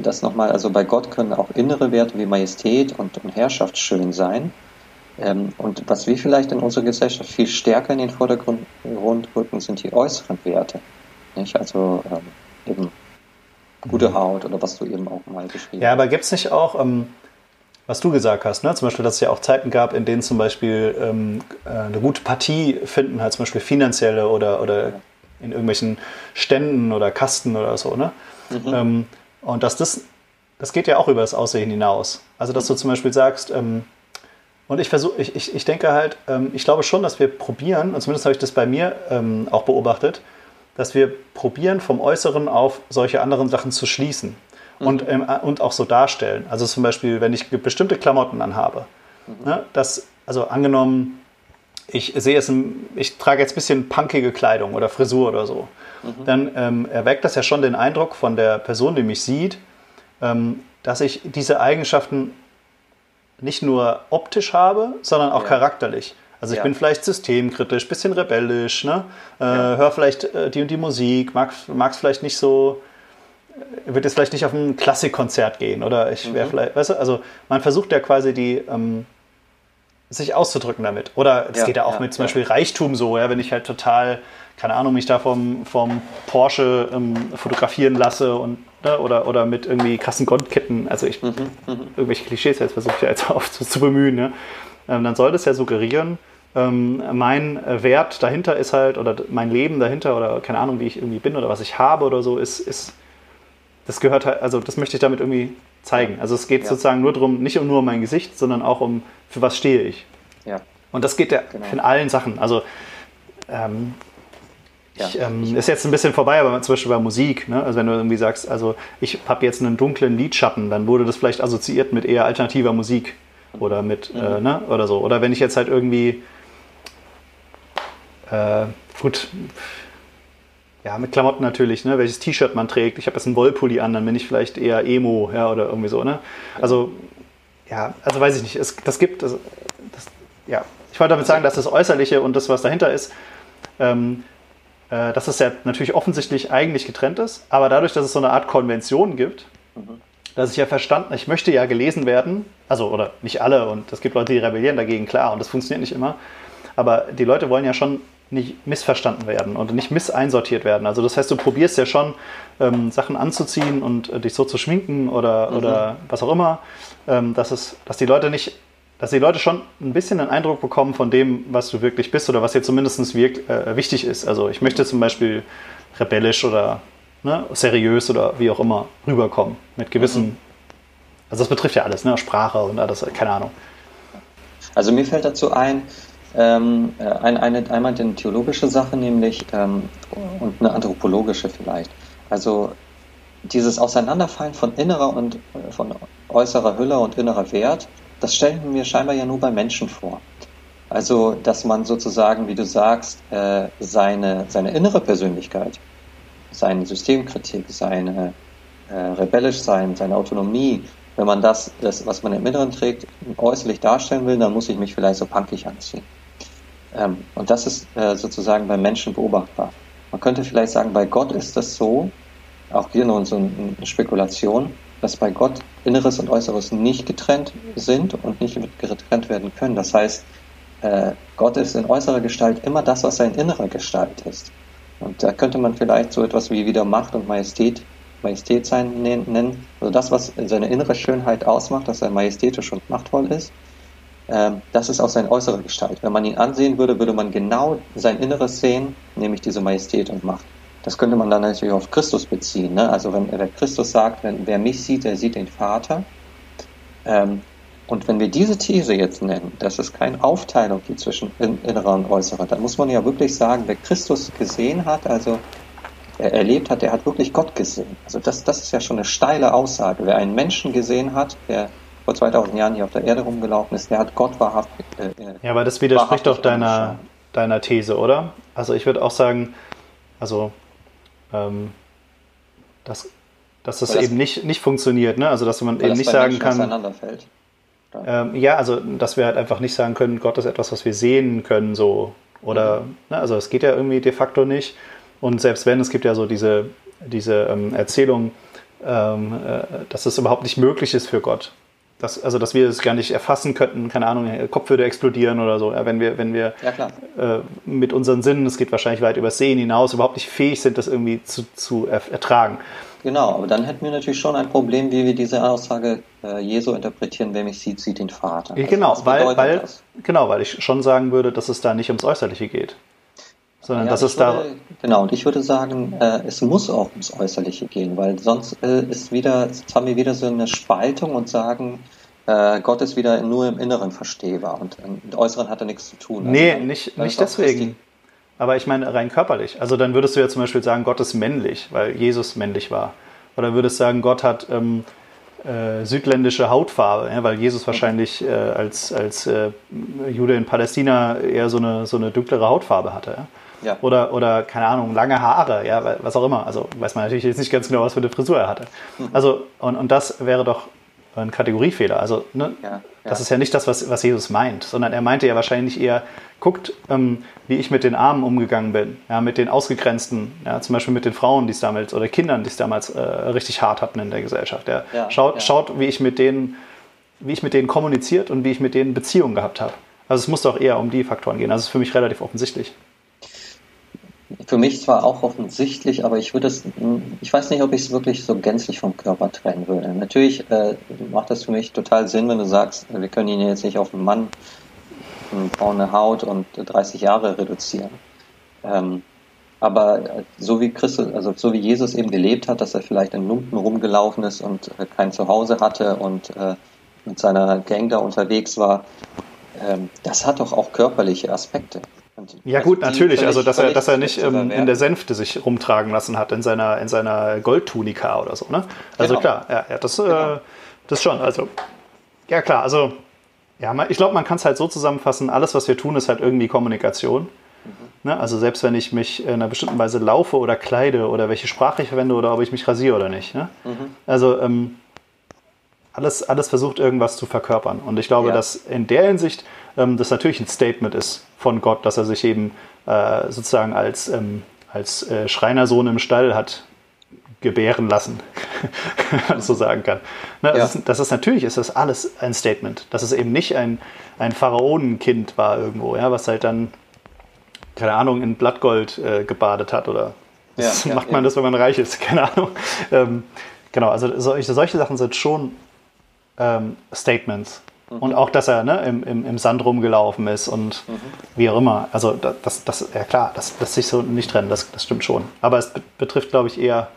das nochmal, also bei Gott können auch innere Werte wie Majestät und, und Herrschaft schön sein. Ähm, und was wir vielleicht in unserer Gesellschaft viel stärker in den Vordergrund rücken, sind die äußeren Werte. Nicht? Also ähm, eben gute mhm. Haut oder was du eben auch mal beschrieben hast. Ja, aber gibt es nicht auch, ähm, was du gesagt hast, ne? zum Beispiel, dass es ja auch Zeiten gab, in denen zum Beispiel ähm, äh, eine gute Partie finden, halt zum Beispiel finanzielle oder, oder ja. in irgendwelchen Ständen oder Kasten oder so, ne? Mhm. Ähm, und dass das, das geht ja auch über das Aussehen hinaus. Also, dass du zum Beispiel sagst, ähm, und ich versuche, ich, ich, ich denke halt, ähm, ich glaube schon, dass wir probieren, und zumindest habe ich das bei mir ähm, auch beobachtet, dass wir probieren, vom Äußeren auf solche anderen Sachen zu schließen mhm. und, ähm, und auch so darstellen. Also zum Beispiel, wenn ich bestimmte Klamotten anhabe, mhm. ne, das, also angenommen, ich sehe es, ich trage jetzt ein bisschen punkige Kleidung oder Frisur oder so, mhm. dann ähm, erweckt das ja schon den Eindruck von der Person, die mich sieht, ähm, dass ich diese Eigenschaften nicht nur optisch habe, sondern auch ja. charakterlich. Also ich ja. bin vielleicht systemkritisch, bisschen rebellisch, ne? Äh, ja. höre vielleicht äh, die und die Musik, mag es vielleicht nicht so, äh, wird jetzt vielleicht nicht auf ein Klassikkonzert gehen oder ich wäre mhm. vielleicht, weißt du, also man versucht ja quasi die, ähm, sich auszudrücken damit. Oder es ja, geht ja auch mit zum Beispiel Reichtum so, ja, wenn ich halt total, keine Ahnung, mich da vom, vom Porsche ähm, fotografieren lasse und ne, oder, oder mit irgendwie krassen Goldketten, also ich, mhm, mhm. irgendwelche Klischees jetzt versuche ich ja jetzt auf zu, zu bemühen, ne? ähm, dann soll das ja suggerieren, ähm, mein Wert dahinter ist halt, oder mein Leben dahinter, oder keine Ahnung, wie ich irgendwie bin oder was ich habe oder so, ist, ist das gehört halt, also das möchte ich damit irgendwie zeigen. Also es geht ja. sozusagen nur darum, nicht nur um mein Gesicht, sondern auch um, für was stehe ich. Ja. Und das geht ja genau. in allen Sachen. Also ähm, ja, ich, ähm, ist jetzt ein bisschen vorbei, aber zum Beispiel bei Musik, ne? also wenn du irgendwie sagst, also ich habe jetzt einen dunklen Lidschatten, dann wurde das vielleicht assoziiert mit eher alternativer Musik oder mit, mhm. äh, ne? oder so. Oder wenn ich jetzt halt irgendwie äh, gut, ja, mit Klamotten natürlich, ne? welches T-Shirt man trägt. Ich habe jetzt einen Wollpulli an, dann bin ich vielleicht eher Emo, ja, oder irgendwie so, ne? Also, ja, also weiß ich nicht. Es, das gibt, das, das, ja. Ich wollte damit sagen, dass das Äußerliche und das, was dahinter ist, ähm, äh, dass es ja natürlich offensichtlich eigentlich getrennt ist, aber dadurch, dass es so eine Art Konvention gibt, mhm. dass ich ja verstanden, ich möchte ja gelesen werden, also, oder nicht alle, und es gibt Leute, die rebellieren dagegen, klar, und das funktioniert nicht immer, aber die Leute wollen ja schon nicht missverstanden werden und nicht misseinsortiert werden. Also das heißt, du probierst ja schon ähm, Sachen anzuziehen und äh, dich so zu schminken oder, mhm. oder was auch immer, ähm, dass, es, dass die Leute nicht, dass die Leute schon ein bisschen einen Eindruck bekommen von dem, was du wirklich bist oder was dir zumindest wirk, äh, wichtig ist. Also ich möchte zum Beispiel rebellisch oder ne, seriös oder wie auch immer rüberkommen mit gewissen, mhm. also das betrifft ja alles, ne, Sprache und alles, keine Ahnung. Also mir fällt dazu ein, ähm, äh, ein, eine, einmal eine theologische Sache, nämlich ähm, und eine anthropologische vielleicht. Also dieses Auseinanderfallen von innerer und äh, von äußerer Hülle und innerer Wert, das stellen wir scheinbar ja nur bei Menschen vor. Also, dass man sozusagen, wie du sagst, äh, seine, seine innere Persönlichkeit, seine Systemkritik, seine äh, rebellisch sein, seine Autonomie, wenn man das, das, was man im Inneren trägt, äußerlich darstellen will, dann muss ich mich vielleicht so punkig anziehen. Ähm, und das ist äh, sozusagen bei Menschen beobachtbar. Man könnte vielleicht sagen, bei Gott ist das so, auch hier nur so eine Spekulation, dass bei Gott Inneres und Äußeres nicht getrennt sind und nicht getrennt werden können. Das heißt, äh, Gott ist in äußerer Gestalt immer das, was sein innerer Gestalt ist. Und da könnte man vielleicht so etwas wie wieder Macht und Majestät, Majestät sein nennen. Also das, was seine innere Schönheit ausmacht, dass er majestätisch und machtvoll ist, ähm, das ist auch seine äußere Gestalt. Wenn man ihn ansehen würde, würde man genau sein Inneres sehen, nämlich diese Majestät und Macht. Das könnte man dann natürlich auf Christus beziehen. Ne? Also wenn, wenn Christus sagt, wenn, wer mich sieht, der sieht den Vater. Ähm, und wenn wir diese These jetzt nennen, dass es keine Aufteilung gibt zwischen innerer und äußerer, dann muss man ja wirklich sagen, wer Christus gesehen hat, also er erlebt hat, der hat wirklich Gott gesehen. Also das, das ist ja schon eine steile Aussage. Wer einen Menschen gesehen hat, der vor 2000 Jahren hier auf der Erde rumgelaufen ist, der hat Gott wahrhaftig. Äh, äh, ja, aber das widerspricht doch deiner, deiner These, oder? Also ich würde auch sagen, also ähm, das, dass das, das eben nicht, nicht funktioniert. Ne? Also dass man eben nicht sagen kann. Auseinanderfällt. Ähm, ja, also dass wir halt einfach nicht sagen können, Gott ist etwas, was wir sehen können, so. Oder, mhm. ne, also es geht ja irgendwie de facto nicht. Und selbst wenn, es gibt ja so diese, diese ähm, Erzählung, ähm, äh, dass es überhaupt nicht möglich ist für Gott. Dass, also, dass wir es gar nicht erfassen könnten, keine Ahnung, der Kopf würde explodieren oder so. Ja, wenn wir, wenn wir ja, äh, mit unseren Sinnen, es geht wahrscheinlich weit über Sehen hinaus, überhaupt nicht fähig sind, das irgendwie zu, zu ertragen. Genau, aber dann hätten wir natürlich schon ein Problem, wie wir diese Aussage äh, Jesu interpretieren, wer mich sieht, sieht den Vater. Also genau, weil, weil, genau, weil ich schon sagen würde, dass es da nicht ums Äußerliche geht. Sondern ja, dass es würde, da. Genau, und ich würde sagen, äh, es muss auch ums Äußerliche gehen, weil sonst äh, ist wieder, jetzt haben wir wieder so eine Spaltung und sagen, äh, Gott ist wieder nur im Inneren verstehbar und mit Äußeren hat er nichts zu tun. Also nee, nicht, nicht deswegen. Aber ich meine rein körperlich. Also dann würdest du ja zum Beispiel sagen, Gott ist männlich, weil Jesus männlich war. Oder würdest sagen, Gott hat ähm, äh, südländische Hautfarbe, ja, weil Jesus wahrscheinlich äh, als, als äh, Jude in Palästina eher so eine, so eine dunklere Hautfarbe hatte. Ja? Ja. Oder, oder, keine Ahnung, lange Haare, ja, was auch immer. Also weiß man natürlich jetzt nicht ganz genau, was für eine Frisur er hatte. Mhm. Also, und, und das wäre doch ein Kategoriefehler. Also, ne, ja, ja. das ist ja nicht das, was, was Jesus meint, sondern er meinte ja wahrscheinlich eher, guckt, ähm, wie ich mit den Armen umgegangen bin, ja, mit den Ausgegrenzten, ja, zum Beispiel mit den Frauen, die es damals, oder Kindern, die es damals äh, richtig hart hatten in der Gesellschaft. Ja. ja schaut, schaut, wie ich mit denen, wie ich mit denen kommuniziert und wie ich mit denen Beziehungen gehabt habe. Also es muss doch eher um die Faktoren gehen. Also es ist für mich relativ offensichtlich. Für mich zwar auch offensichtlich, aber ich würde es, ich weiß nicht, ob ich es wirklich so gänzlich vom Körper trennen würde. Natürlich äh, macht das für mich total Sinn, wenn du sagst, wir können ihn jetzt nicht auf einen Mann braune Haut und 30 Jahre reduzieren. Ähm, aber äh, so wie Christus, also so wie Jesus eben gelebt hat, dass er vielleicht in Lumpen rumgelaufen ist und äh, kein Zuhause hatte und äh, mit seiner Gang da unterwegs war, ähm, das hat doch auch körperliche Aspekte. Und ja also gut, natürlich, also dass er, dass er nicht ähm, in der Sänfte sich rumtragen lassen hat, in seiner, in seiner Goldtunika oder so, ne? Also genau. klar, ja, ja das, genau. äh, das schon, also ja klar, also ja, ich glaube, man kann es halt so zusammenfassen, alles, was wir tun, ist halt irgendwie Kommunikation. Mhm. Ne? Also selbst wenn ich mich in einer bestimmten Weise laufe oder kleide oder welche Sprache ich verwende oder ob ich mich rasiere oder nicht. Ne? Mhm. Also ähm, alles, alles versucht irgendwas zu verkörpern. Und ich glaube, ja. dass in der Hinsicht ähm, das natürlich ein Statement ist von Gott, dass er sich eben äh, sozusagen als, ähm, als äh, Schreinersohn im Stall hat gebären lassen, wenn man so sagen kann. Ne, ja. das, ist, das, ist, natürlich ist das alles ein Statement, dass es eben nicht ein, ein Pharaonenkind war irgendwo, ja, was halt dann, keine Ahnung, in Blattgold äh, gebadet hat oder ja, ja, macht man das, wenn man reich ist, keine Ahnung. Ähm, genau, also solche, solche Sachen sind schon ähm, Statements. Mhm. Und auch, dass er ne, im, im, im, Sand rumgelaufen ist und mhm. wie auch immer. Also das, das, ja klar, das lässt sich so nicht trennen, das, das stimmt schon. Aber es betrifft, glaube ich, eher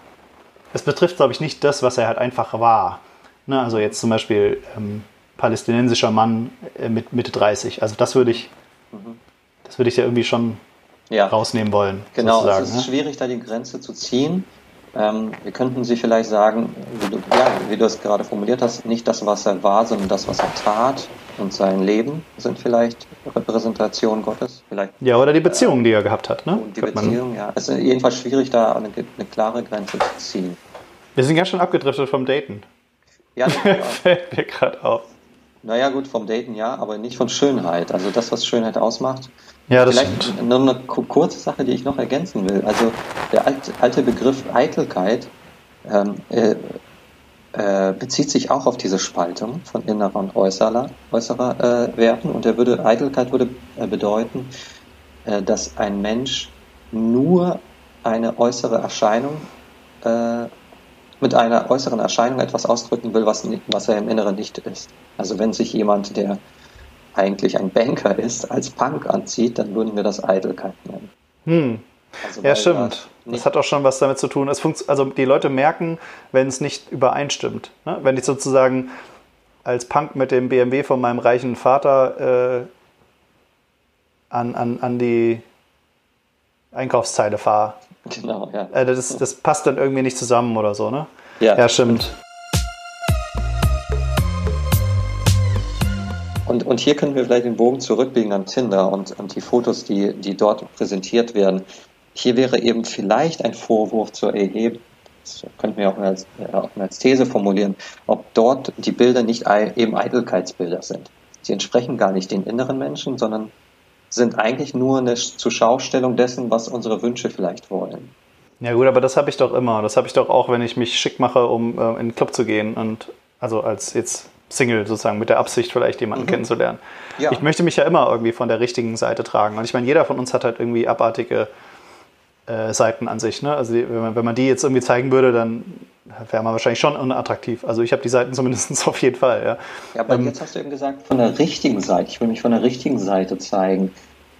es betrifft, glaube ich, nicht das, was er halt einfach war. Ne? Also jetzt zum Beispiel ähm, palästinensischer Mann äh, mit Mitte 30. Also das würde ich, mhm. das würde ich ja irgendwie schon ja. rausnehmen wollen. Genau, es ist ne? schwierig, da die Grenze zu ziehen. Ähm, wir könnten Sie vielleicht sagen, wie du, ja, wie du es gerade formuliert hast, nicht das, was er war, sondern das, was er tat und sein Leben sind vielleicht Repräsentationen Gottes. Vielleicht, ja, oder die Beziehungen, äh, die er gehabt hat. Ne? Die Beziehung, ja. Es ist jedenfalls schwierig, da eine, eine, klare Grenze zu ziehen. Wir sind ganz schön abgedriftet vom Daten. Ja, fällt mir gerade auf. Naja, gut, vom Daten ja, aber nicht von Schönheit. Also das, was Schönheit ausmacht, ja, das Vielleicht stimmt. nur eine kurze Sache, die ich noch ergänzen will. Also der alte, Begriff Eitelkeit ähm, äh, äh, bezieht sich auch auf diese Spaltung von innerer und äußerer, äußerer äh, Werten. Und er würde, Eitelkeit würde äh, bedeuten, äh, dass ein Mensch nur eine äußere Erscheinung äh, mit einer äußeren Erscheinung etwas ausdrücken will, was, was er im Inneren nicht ist. Also wenn sich jemand, der eigentlich ein Banker ist, als Punk anzieht, dann würden wir das Eitelkeit nennen. Hm. Also ja, stimmt. Das hat auch schon was damit zu tun. Es also die Leute merken, wenn es nicht übereinstimmt. Ne? Wenn ich sozusagen als Punk mit dem BMW von meinem reichen Vater äh, an, an, an die Einkaufszeile fahre. Genau, ja. Äh, das, das passt dann irgendwie nicht zusammen oder so, ne? Ja, ja stimmt. Und, und hier können wir vielleicht den Bogen zurückbiegen an Tinder und, und die Fotos, die, die dort präsentiert werden. Hier wäre eben vielleicht ein Vorwurf zu erheben, das könnten wir auch als, auch als These formulieren, ob dort die Bilder nicht eben Eitelkeitsbilder sind. Sie entsprechen gar nicht den inneren Menschen, sondern sind eigentlich nur eine Zuschaustellung dessen, was unsere Wünsche vielleicht wollen. Ja gut, aber das habe ich doch immer. Das habe ich doch auch, wenn ich mich schick mache, um äh, in den Club zu gehen und also als jetzt Single sozusagen mit der Absicht vielleicht jemanden mhm. kennenzulernen. Ja. Ich möchte mich ja immer irgendwie von der richtigen Seite tragen. Und ich meine, jeder von uns hat halt irgendwie abartige äh, Seiten an sich. Ne? Also die, wenn, man, wenn man die jetzt irgendwie zeigen würde, dann wäre man wahrscheinlich schon unattraktiv. Also ich habe die Seiten zumindest auf jeden Fall. Ja, ja aber ähm, jetzt hast du eben gesagt, von der richtigen Seite. Ich will mich von der richtigen Seite zeigen.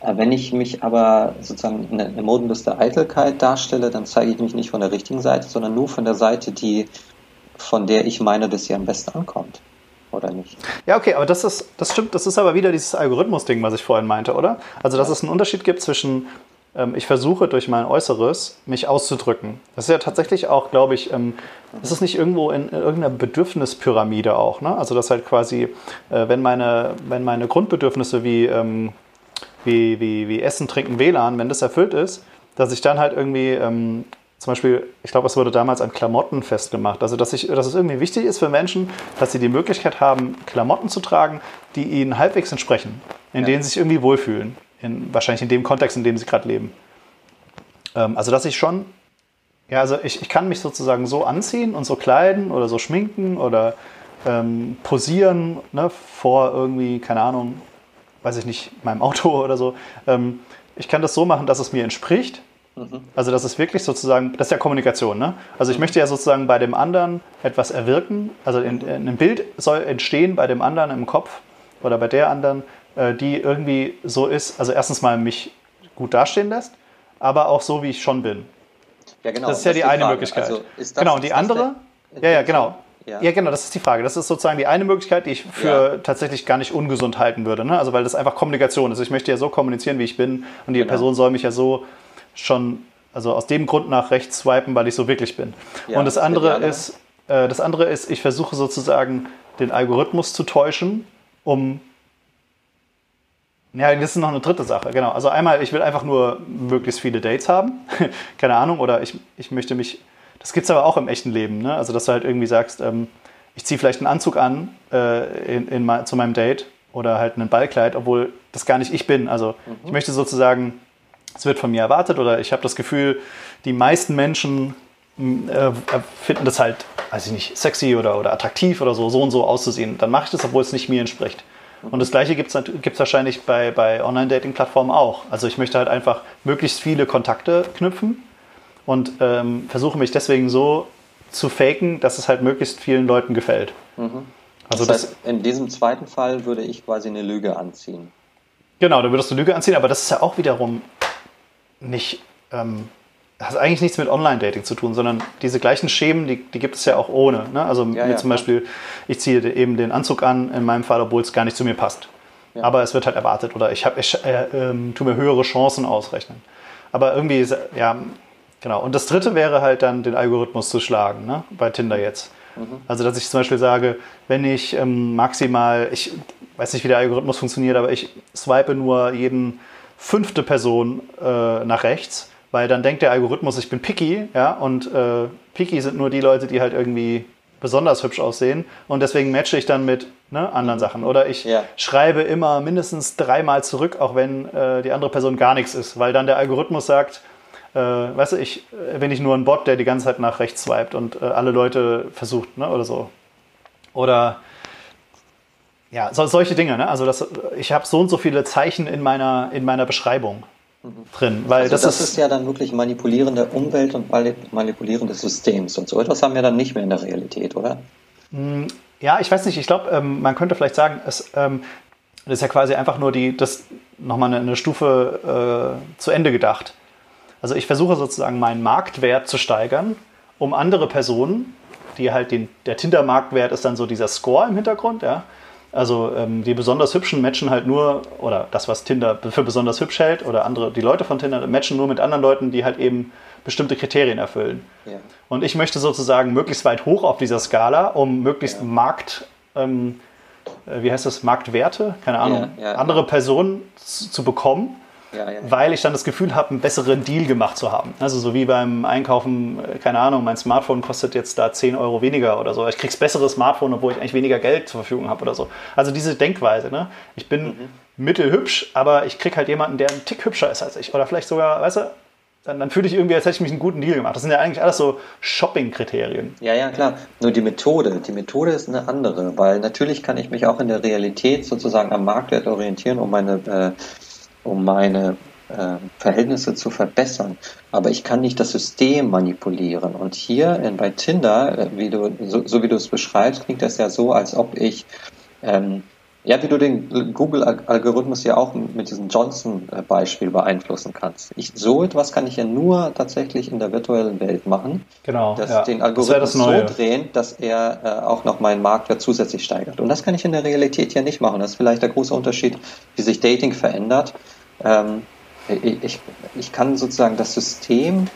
Äh, wenn ich mich aber sozusagen in der Modus der Eitelkeit darstelle, dann zeige ich mich nicht von der richtigen Seite, sondern nur von der Seite, die, von der ich meine, dass sie am besten ankommt. Oder nicht? Ja, okay, aber das ist, das stimmt, das ist aber wieder dieses Algorithmus-Ding, was ich vorhin meinte, oder? Also, dass es einen Unterschied gibt zwischen ich versuche durch mein Äußeres mich auszudrücken. Das ist ja tatsächlich auch, glaube ich, ähm, ist es nicht irgendwo in, irgendeiner Bedürfnispyramide auch, ne? Also das halt quasi, äh, wenn meine, wenn meine Grundbedürfnisse wie, ähm, wie, wie, wie Essen, Trinken, WLAN, wenn das erfüllt ist, dass ich dann halt irgendwie zum Beispiel, ich glaube, es wurde damals an Klamotten festgemacht. Also, dass, ich, dass es irgendwie wichtig ist für Menschen, dass sie die Möglichkeit haben, Klamotten zu tragen, die ihnen halbwegs entsprechen, in ja. denen sie sich irgendwie wohlfühlen in, wahrscheinlich in dem Kontext, in dem sie gerade leben. Ähm, also, dass ich schon, ja, also ich, ich kann mich sozusagen so anziehen und so kleiden oder so schminken oder ähm, posieren ne, vor irgendwie, keine Ahnung, weiß ich nicht, meinem Auto oder so. Ähm, ich kann das so machen, dass es mir entspricht. Mhm. Also das ist wirklich sozusagen, das ist ja Kommunikation. Ne? Also ich mhm. möchte ja sozusagen bei dem anderen etwas erwirken. Also in, in, ein Bild soll entstehen bei dem anderen im Kopf oder bei der anderen, die irgendwie so ist, also erstens mal mich gut dastehen lässt, aber auch so, wie ich schon bin. Ja, genau. Das ist ja die, die eine Möglichkeit. Also das, genau, und die andere, ja, ja, genau. Ja. ja. genau, das ist die Frage. Das ist sozusagen die eine Möglichkeit, die ich für ja. tatsächlich gar nicht ungesund halten würde. Ne? Also, weil das einfach Kommunikation ist. Ich möchte ja so kommunizieren, wie ich bin. Und die genau. Person soll mich ja so schon, also aus dem Grund nach rechts swipen, weil ich so wirklich bin. Ja, und das, das andere ist, äh, das andere ist, ich versuche sozusagen den Algorithmus zu täuschen, um ja, das ist noch eine dritte Sache, genau. Also einmal, ich will einfach nur möglichst viele Dates haben, keine Ahnung, oder ich, ich möchte mich, das gibt es aber auch im echten Leben, ne? also dass du halt irgendwie sagst, ähm, ich ziehe vielleicht einen Anzug an äh, in, in, zu meinem Date oder halt ein Ballkleid, obwohl das gar nicht ich bin. Also mhm. ich möchte sozusagen, es wird von mir erwartet oder ich habe das Gefühl, die meisten Menschen äh, finden das halt, weiß ich nicht, sexy oder, oder attraktiv oder so, so und so auszusehen. Dann mache ich das, obwohl es nicht mir entspricht. Und das gleiche gibt es wahrscheinlich bei, bei Online-Dating-Plattformen auch. Also ich möchte halt einfach möglichst viele Kontakte knüpfen und ähm, versuche mich deswegen so zu faken, dass es halt möglichst vielen Leuten gefällt. Mhm. Also das, das heißt, in diesem zweiten Fall würde ich quasi eine Lüge anziehen. Genau, da würdest du Lüge anziehen, aber das ist ja auch wiederum nicht ähm, hat eigentlich nichts mit Online-Dating zu tun, sondern diese gleichen Schemen, die, die gibt es ja auch ohne. Ne? Also ja, ja, zum Beispiel, ich ziehe eben den Anzug an, in meinem Fall, obwohl es gar nicht zu mir passt. Ja. Aber es wird halt erwartet oder ich, hab, ich äh, äh, tue mir höhere Chancen ausrechnen. Aber irgendwie, ja, genau. Und das dritte wäre halt dann, den Algorithmus zu schlagen, ne? bei Tinder jetzt. Mhm. Also, dass ich zum Beispiel sage, wenn ich ähm, maximal, ich weiß nicht, wie der Algorithmus funktioniert, aber ich swipe nur jeden fünfte Person äh, nach rechts weil dann denkt der Algorithmus, ich bin picky, ja, und äh, picky sind nur die Leute, die halt irgendwie besonders hübsch aussehen und deswegen matche ich dann mit ne, anderen Sachen. Oder ich ja. schreibe immer mindestens dreimal zurück, auch wenn äh, die andere Person gar nichts ist, weil dann der Algorithmus sagt, äh, weißt du, ich äh, bin ich nur ein Bot, der die ganze Zeit nach rechts swiped und äh, alle Leute versucht, ne, oder so. Oder ja, so, solche Dinge, ne? Also das, ich habe so und so viele Zeichen in meiner, in meiner Beschreibung drin. Weil also das, das ist, ist, ja dann wirklich manipulierende Umwelt und manipulierende Systems. Und so etwas haben wir dann nicht mehr in der Realität, oder? Hm, ja, ich weiß nicht. Ich glaube, ähm, man könnte vielleicht sagen, es ähm, das ist ja quasi einfach nur die, das nochmal eine, eine Stufe äh, zu Ende gedacht. Also ich versuche sozusagen meinen Marktwert zu steigern, um andere Personen, die halt den, der Tinder-Marktwert ist dann so dieser Score im Hintergrund, ja, also ähm, die besonders hübschen matchen halt nur, oder das, was Tinder für besonders hübsch hält, oder andere, die Leute von Tinder matchen nur mit anderen Leuten, die halt eben bestimmte Kriterien erfüllen. Ja. Und ich möchte sozusagen möglichst weit hoch auf dieser Skala, um möglichst ja. Markt, ähm, äh, wie heißt das, Marktwerte, keine Ahnung, ja, andere Personen zu, zu bekommen. Ja, ja, weil ich dann das Gefühl habe, einen besseren Deal gemacht zu haben. Also so wie beim Einkaufen, äh, keine Ahnung, mein Smartphone kostet jetzt da 10 Euro weniger oder so. Ich krieg's besseres Smartphone, obwohl ich eigentlich weniger Geld zur Verfügung habe oder so. Also diese Denkweise, ne? Ich bin mhm. mittelhübsch, aber ich krieg halt jemanden, der einen Tick hübscher ist als ich. Oder vielleicht sogar, weißt du, dann, dann fühle ich irgendwie, als hätte ich mich einen guten Deal gemacht. Das sind ja eigentlich alles so Shopping-Kriterien. Ja, ja, klar. Nur die Methode, die Methode ist eine andere, weil natürlich kann ich mich auch in der Realität sozusagen am Marktwert orientieren, um meine, äh, um meine äh, Verhältnisse zu verbessern. Aber ich kann nicht das System manipulieren. Und hier in, bei Tinder, äh, wie du, so, so wie du es beschreibst, klingt das ja so, als ob ich ähm, ja, wie du den Google-Algorithmus ja auch mit diesem Johnson-Beispiel beeinflussen kannst. Ich, so etwas kann ich ja nur tatsächlich in der virtuellen Welt machen. Genau. Dass ja. den Algorithmus das so drehen, dass er äh, auch noch meinen Marktwert zusätzlich steigert. Und das kann ich in der Realität ja nicht machen. Das ist vielleicht der große Unterschied, wie sich Dating verändert. Ähm, ich, ich kann sozusagen das System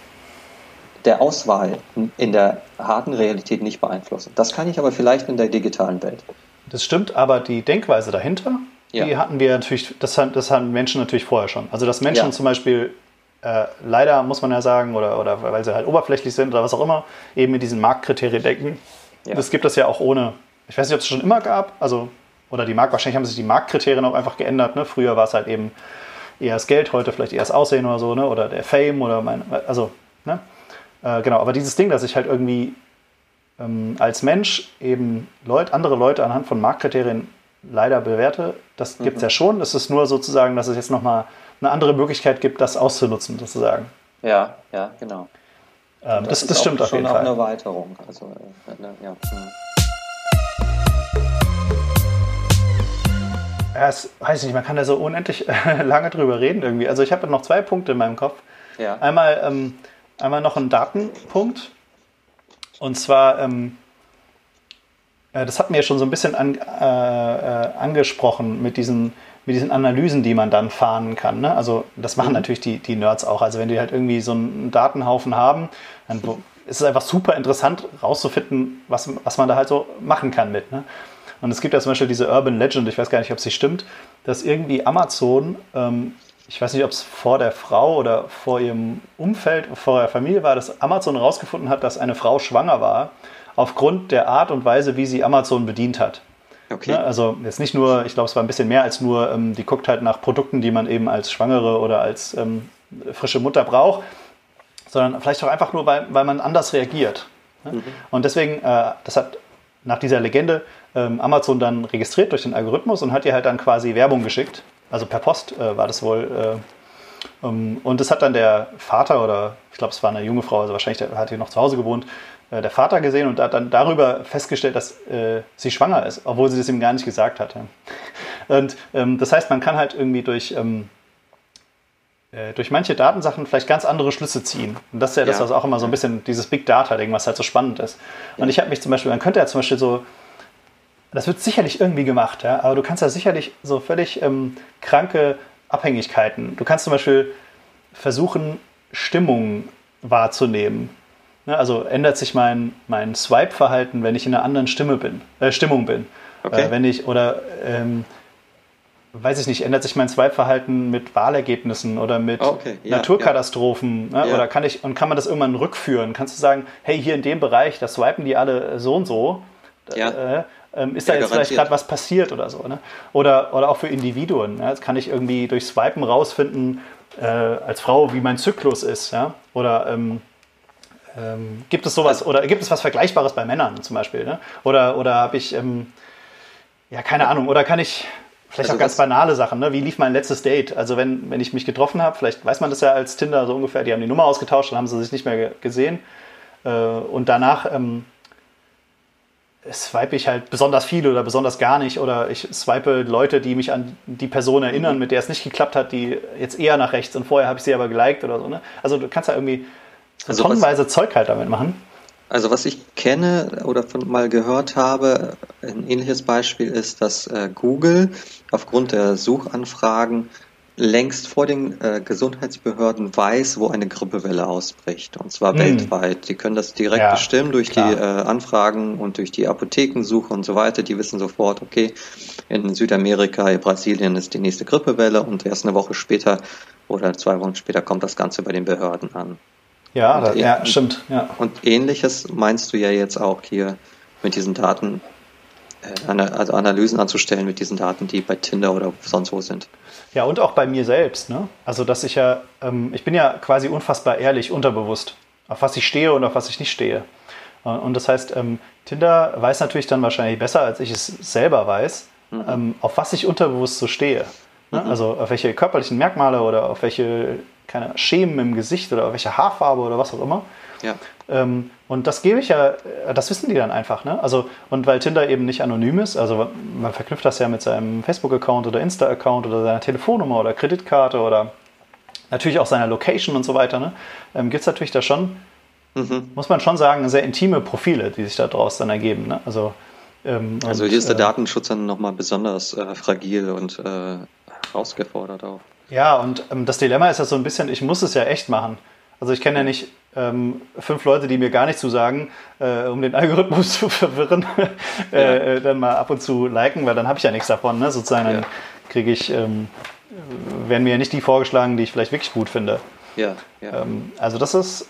der Auswahl in der harten Realität nicht beeinflussen. Das kann ich aber vielleicht in der digitalen Welt. Das stimmt, aber die Denkweise dahinter, ja. die hatten wir natürlich, das, das hatten Menschen natürlich vorher schon. Also dass Menschen ja. zum Beispiel äh, leider muss man ja sagen, oder, oder weil sie halt oberflächlich sind oder was auch immer, eben mit diesen Marktkriterien denken. Ja. Das gibt es ja auch ohne, ich weiß nicht, ob es schon immer gab, also, oder die Markt, wahrscheinlich haben sich die Marktkriterien auch einfach geändert. Ne? Früher war es halt eben eher das Geld, heute vielleicht eher das Aussehen oder so, ne? oder der Fame oder mein, also, ne? Äh, genau, aber dieses Ding, dass ich halt irgendwie ähm, als Mensch eben Leut, andere Leute anhand von Marktkriterien leider bewerte. Das gibt es mhm. ja schon. Es ist nur sozusagen, dass es jetzt nochmal eine andere Möglichkeit gibt, das auszunutzen, sozusagen. Ja, ja, genau. Ähm, das, das, das stimmt auf jeden Fall. schon auch eine Erweiterung. Also, äh, ja. Ja, es weiß nicht, man kann da so unendlich lange drüber reden irgendwie. Also ich habe noch zwei Punkte in meinem Kopf. Ja. Einmal, ähm, einmal noch ein Datenpunkt. Und zwar, ähm, äh, das hat mir schon so ein bisschen an, äh, äh, angesprochen mit diesen, mit diesen Analysen, die man dann fahren kann. Ne? Also das machen mhm. natürlich die, die Nerds auch. Also wenn die halt irgendwie so einen Datenhaufen haben, dann ist es einfach super interessant rauszufinden, was, was man da halt so machen kann mit. Ne? Und es gibt ja zum Beispiel diese Urban Legend, ich weiß gar nicht, ob sie stimmt, dass irgendwie Amazon ähm, ich weiß nicht, ob es vor der Frau oder vor ihrem Umfeld, vor der Familie war, dass Amazon herausgefunden hat, dass eine Frau schwanger war, aufgrund der Art und Weise, wie sie Amazon bedient hat. Okay. Ja, also jetzt nicht nur, ich glaube, es war ein bisschen mehr als nur, ähm, die guckt halt nach Produkten, die man eben als Schwangere oder als ähm, frische Mutter braucht, sondern vielleicht auch einfach nur, weil, weil man anders reagiert. Ne? Mhm. Und deswegen, äh, das hat nach dieser Legende Amazon dann registriert durch den Algorithmus und hat ihr halt dann quasi Werbung geschickt also per Post äh, war das wohl. Äh, um, und das hat dann der Vater oder ich glaube, es war eine junge Frau, also wahrscheinlich der, hat hier noch zu Hause gewohnt, äh, der Vater gesehen und hat dann darüber festgestellt, dass äh, sie schwanger ist, obwohl sie das ihm gar nicht gesagt hatte. Und ähm, das heißt, man kann halt irgendwie durch ähm, äh, durch manche Datensachen vielleicht ganz andere Schlüsse ziehen. Und das ist ja, ja. das, was auch immer so ein bisschen dieses Big Data-Ding, was halt so spannend ist. Und ich habe mich zum Beispiel, man könnte ja zum Beispiel so das wird sicherlich irgendwie gemacht, ja, aber du kannst ja sicherlich so völlig ähm, kranke Abhängigkeiten. Du kannst zum Beispiel versuchen, Stimmung wahrzunehmen. Ja, also ändert sich mein, mein Swipe-Verhalten, wenn ich in einer anderen Stimme bin, äh, Stimmung bin. Okay. Äh, wenn ich, oder ähm, weiß ich nicht, ändert sich mein Swipe-Verhalten mit Wahlergebnissen oder mit okay. ja, Naturkatastrophen? Ja. Ne? Oder kann ich, und kann man das irgendwann rückführen? Kannst du sagen, hey, hier in dem Bereich, da swipen die alle so und so. Ja. Äh, ähm, ist ja, da jetzt garantiert. vielleicht gerade was passiert oder so. Ne? Oder, oder auch für Individuen. Ja? Jetzt kann ich irgendwie durch Swipen rausfinden, äh, als Frau, wie mein Zyklus ist. Ja? Oder ähm, ähm, gibt es sowas, oder gibt es was Vergleichbares bei Männern zum Beispiel? Ne? Oder, oder habe ich, ähm, ja, keine Ahnung, oder kann ich, Vielleicht also auch ganz banale Sachen, ne? Wie lief mein letztes Date? Also wenn, wenn ich mich getroffen habe, vielleicht weiß man das ja als Tinder so ungefähr, die haben die Nummer ausgetauscht, dann haben sie sich nicht mehr gesehen. Äh, und danach ähm, swipe ich halt besonders viel oder besonders gar nicht oder ich swipe Leute, die mich an die Person erinnern, mit der es nicht geklappt hat, die jetzt eher nach rechts und vorher habe ich sie aber geliked oder so. Ne? Also du kannst ja irgendwie so also tonnenweise Zeug halt damit machen. Also was ich kenne oder von, mal gehört habe, ein ähnliches Beispiel ist, dass äh, Google aufgrund der Suchanfragen längst vor den äh, Gesundheitsbehörden weiß, wo eine Grippewelle ausbricht. Und zwar mhm. weltweit. Die können das direkt ja, bestimmen durch klar. die äh, Anfragen und durch die Apothekensuche und so weiter. Die wissen sofort, okay, in Südamerika, in Brasilien ist die nächste Grippewelle und erst eine Woche später oder zwei Wochen später kommt das Ganze bei den Behörden an. Ja, da, ja, stimmt. Ja. Und ähnliches meinst du ja jetzt auch hier mit diesen Daten, äh, also Analysen anzustellen mit diesen Daten, die bei Tinder oder sonst wo sind. Ja, und auch bei mir selbst. Ne? Also, dass ich ja, ähm, ich bin ja quasi unfassbar ehrlich, unterbewusst, auf was ich stehe und auf was ich nicht stehe. Äh, und das heißt, ähm, Tinder weiß natürlich dann wahrscheinlich besser, als ich es selber weiß, mhm. ähm, auf was ich unterbewusst so stehe. Ne? Mhm. Also auf welche körperlichen Merkmale oder auf welche keine Schemen im Gesicht oder auf welche Haarfarbe oder was auch immer. Ja. Ähm, und das gebe ich ja, das wissen die dann einfach. Ne? Also, und weil Tinder eben nicht anonym ist, also man verknüpft das ja mit seinem Facebook-Account oder Insta-Account oder seiner Telefonnummer oder Kreditkarte oder natürlich auch seiner Location und so weiter, ne? ähm, gibt es natürlich da schon, mhm. muss man schon sagen, sehr intime Profile, die sich daraus dann ergeben. Ne? Also, ähm, also hier ist der äh, Datenschutz dann nochmal besonders äh, fragil und äh, herausgefordert auch. Ja, und ähm, das Dilemma ist ja so ein bisschen, ich muss es ja echt machen. Also ich kenne ja nicht ähm, fünf Leute, die mir gar nicht zusagen, äh, um den Algorithmus zu verwirren, äh, ja. äh, dann mal ab und zu liken, weil dann habe ich ja nichts davon. Ne? Sozusagen, dann kriege ich, ähm, werden mir ja nicht die vorgeschlagen, die ich vielleicht wirklich gut finde. Ja, ja. Ähm, also das ist.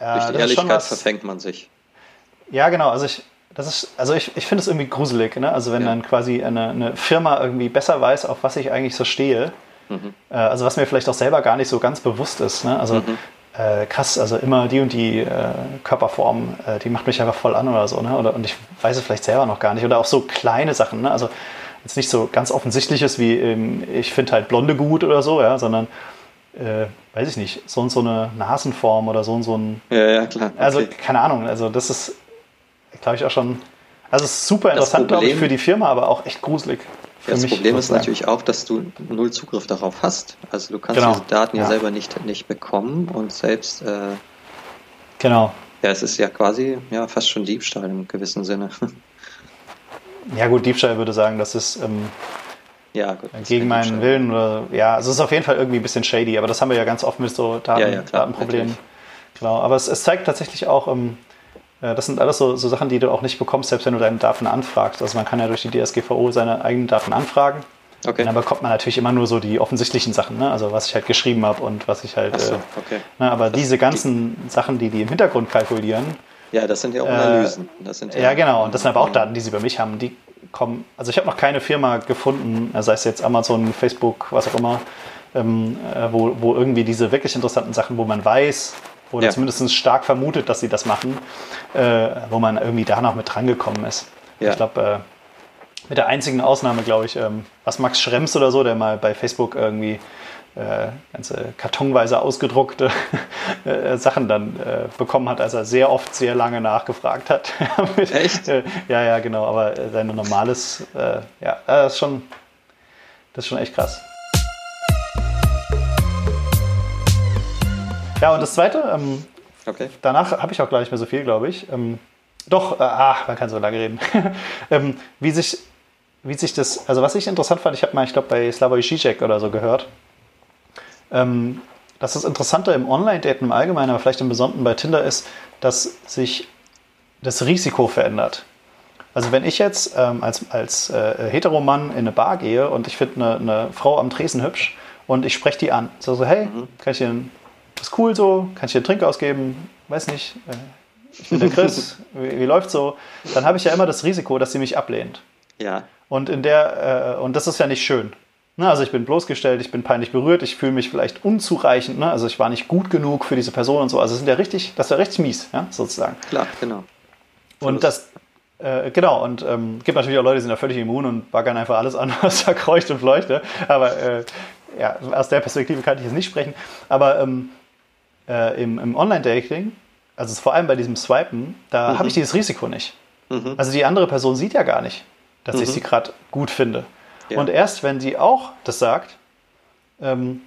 Ja, Durch die Ehrlichkeit was, verfängt man sich. Ja, genau. Also ich, das ist, also ich, ich finde es irgendwie gruselig. Ne? Also wenn ja. dann quasi eine, eine Firma irgendwie besser weiß, auf was ich eigentlich so stehe. Mhm. Äh, also was mir vielleicht auch selber gar nicht so ganz bewusst ist. Ne? Also mhm äh, krass, also immer die und die äh, Körperform, äh, die macht mich einfach voll an oder so, ne? Oder, und ich weiß es vielleicht selber noch gar nicht. Oder auch so kleine Sachen, ne? Also jetzt nicht so ganz offensichtliches wie ähm, ich finde halt Blonde gut oder so, ja, sondern äh, weiß ich nicht, so und so eine Nasenform oder so und so ein. Ja, ja, klar. Also, okay. Also keine Ahnung, also das ist, glaube ich, auch schon. Also es ist super interessant, glaube ich, für die Firma, aber auch echt gruselig. Ja, das Problem ist natürlich auch, dass du null Zugriff darauf hast. Also du kannst genau. diese Daten ja, ja, selber nicht, nicht bekommen und selbst. Äh, genau. Ja, es ist ja quasi ja fast schon Diebstahl im gewissen Sinne. Ja gut, Diebstahl würde sagen, das ist ähm, ja, gut, gegen meinen Willen oder ja, also es ist auf jeden Fall irgendwie ein bisschen shady, aber das haben wir ja ganz oft mit so Daten, ja, ja, Datenproblemen. Genau, aber es, es, zeigt tatsächlich auch, ähm, äh, das sind alles so, so, Sachen, die du auch nicht bekommst, selbst wenn du deine Daten anfragst. Also man kann ja durch die DSGVO seine eigenen Daten anfragen. Okay. Und dann bekommt man natürlich immer nur so die offensichtlichen Sachen, ne? also was ich halt geschrieben habe und was ich halt. So, äh, okay. ne? Aber das diese ganzen die, Sachen, die die im Hintergrund kalkulieren. Ja, das sind ja auch Analysen. Äh, ja, ja, genau. Und das sind aber auch Daten, die sie bei mich haben. Die kommen. Also ich habe noch keine Firma gefunden, sei es jetzt Amazon, Facebook, was auch immer, ähm, äh, wo, wo irgendwie diese wirklich interessanten Sachen, wo man weiß, oder ja. zumindest stark vermutet, dass sie das machen, äh, wo man irgendwie da noch mit drangekommen ist. Ja. Ich glaube, äh, mit der einzigen Ausnahme, glaube ich, ähm, was Max Schrems oder so, der mal bei Facebook irgendwie äh, ganze kartonweise ausgedruckte äh, Sachen dann äh, bekommen hat, als er sehr oft sehr lange nachgefragt hat. Mit, Echt? Äh, ja, ja, genau. Aber sein normales, äh, ja, das ist schon, das ist schon echt krass. Ja, und das Zweite, ähm, okay. danach habe ich auch gar nicht mehr so viel, glaube ich. Ähm, doch, äh, ach, man kann so lange reden. ähm, wie, sich, wie sich das, also was ich interessant fand, ich habe mal, ich glaube, bei Slavoj Žižek oder so gehört, ähm, dass das Interessante im Online-Daten im Allgemeinen, aber vielleicht im Besonderen bei Tinder ist, dass sich das Risiko verändert. Also wenn ich jetzt ähm, als, als äh, Heteromann in eine Bar gehe und ich finde eine, eine, Frau am Tresen hübsch und ich spreche die an, so, so hey, mhm. kann ich dir einen ist cool so, kann ich dir einen Trink ausgeben, weiß nicht, äh, ich bin der Chris, wie, wie läuft so? Dann habe ich ja immer das Risiko, dass sie mich ablehnt. Ja. Und in der, äh, und das ist ja nicht schön. Ne? Also ich bin bloßgestellt, ich bin peinlich berührt, ich fühle mich vielleicht unzureichend, ne? also ich war nicht gut genug für diese Person und so. Also sind ja richtig, das ist ja richtig mies, ja, sozusagen. Klar, genau. Und das, äh, genau, und ähm, gibt natürlich auch Leute, die sind da völlig immun und baggern einfach alles an, was da kreucht und fleucht. Aber äh, ja, aus der Perspektive kann ich jetzt nicht sprechen. Aber ähm, äh, im, im Online-Dating, also vor allem bei diesem Swipen, da mhm. habe ich dieses Risiko nicht. Mhm. Also die andere Person sieht ja gar nicht, dass mhm. ich sie gerade gut finde. Ja. Und erst wenn sie auch das sagt, ähm,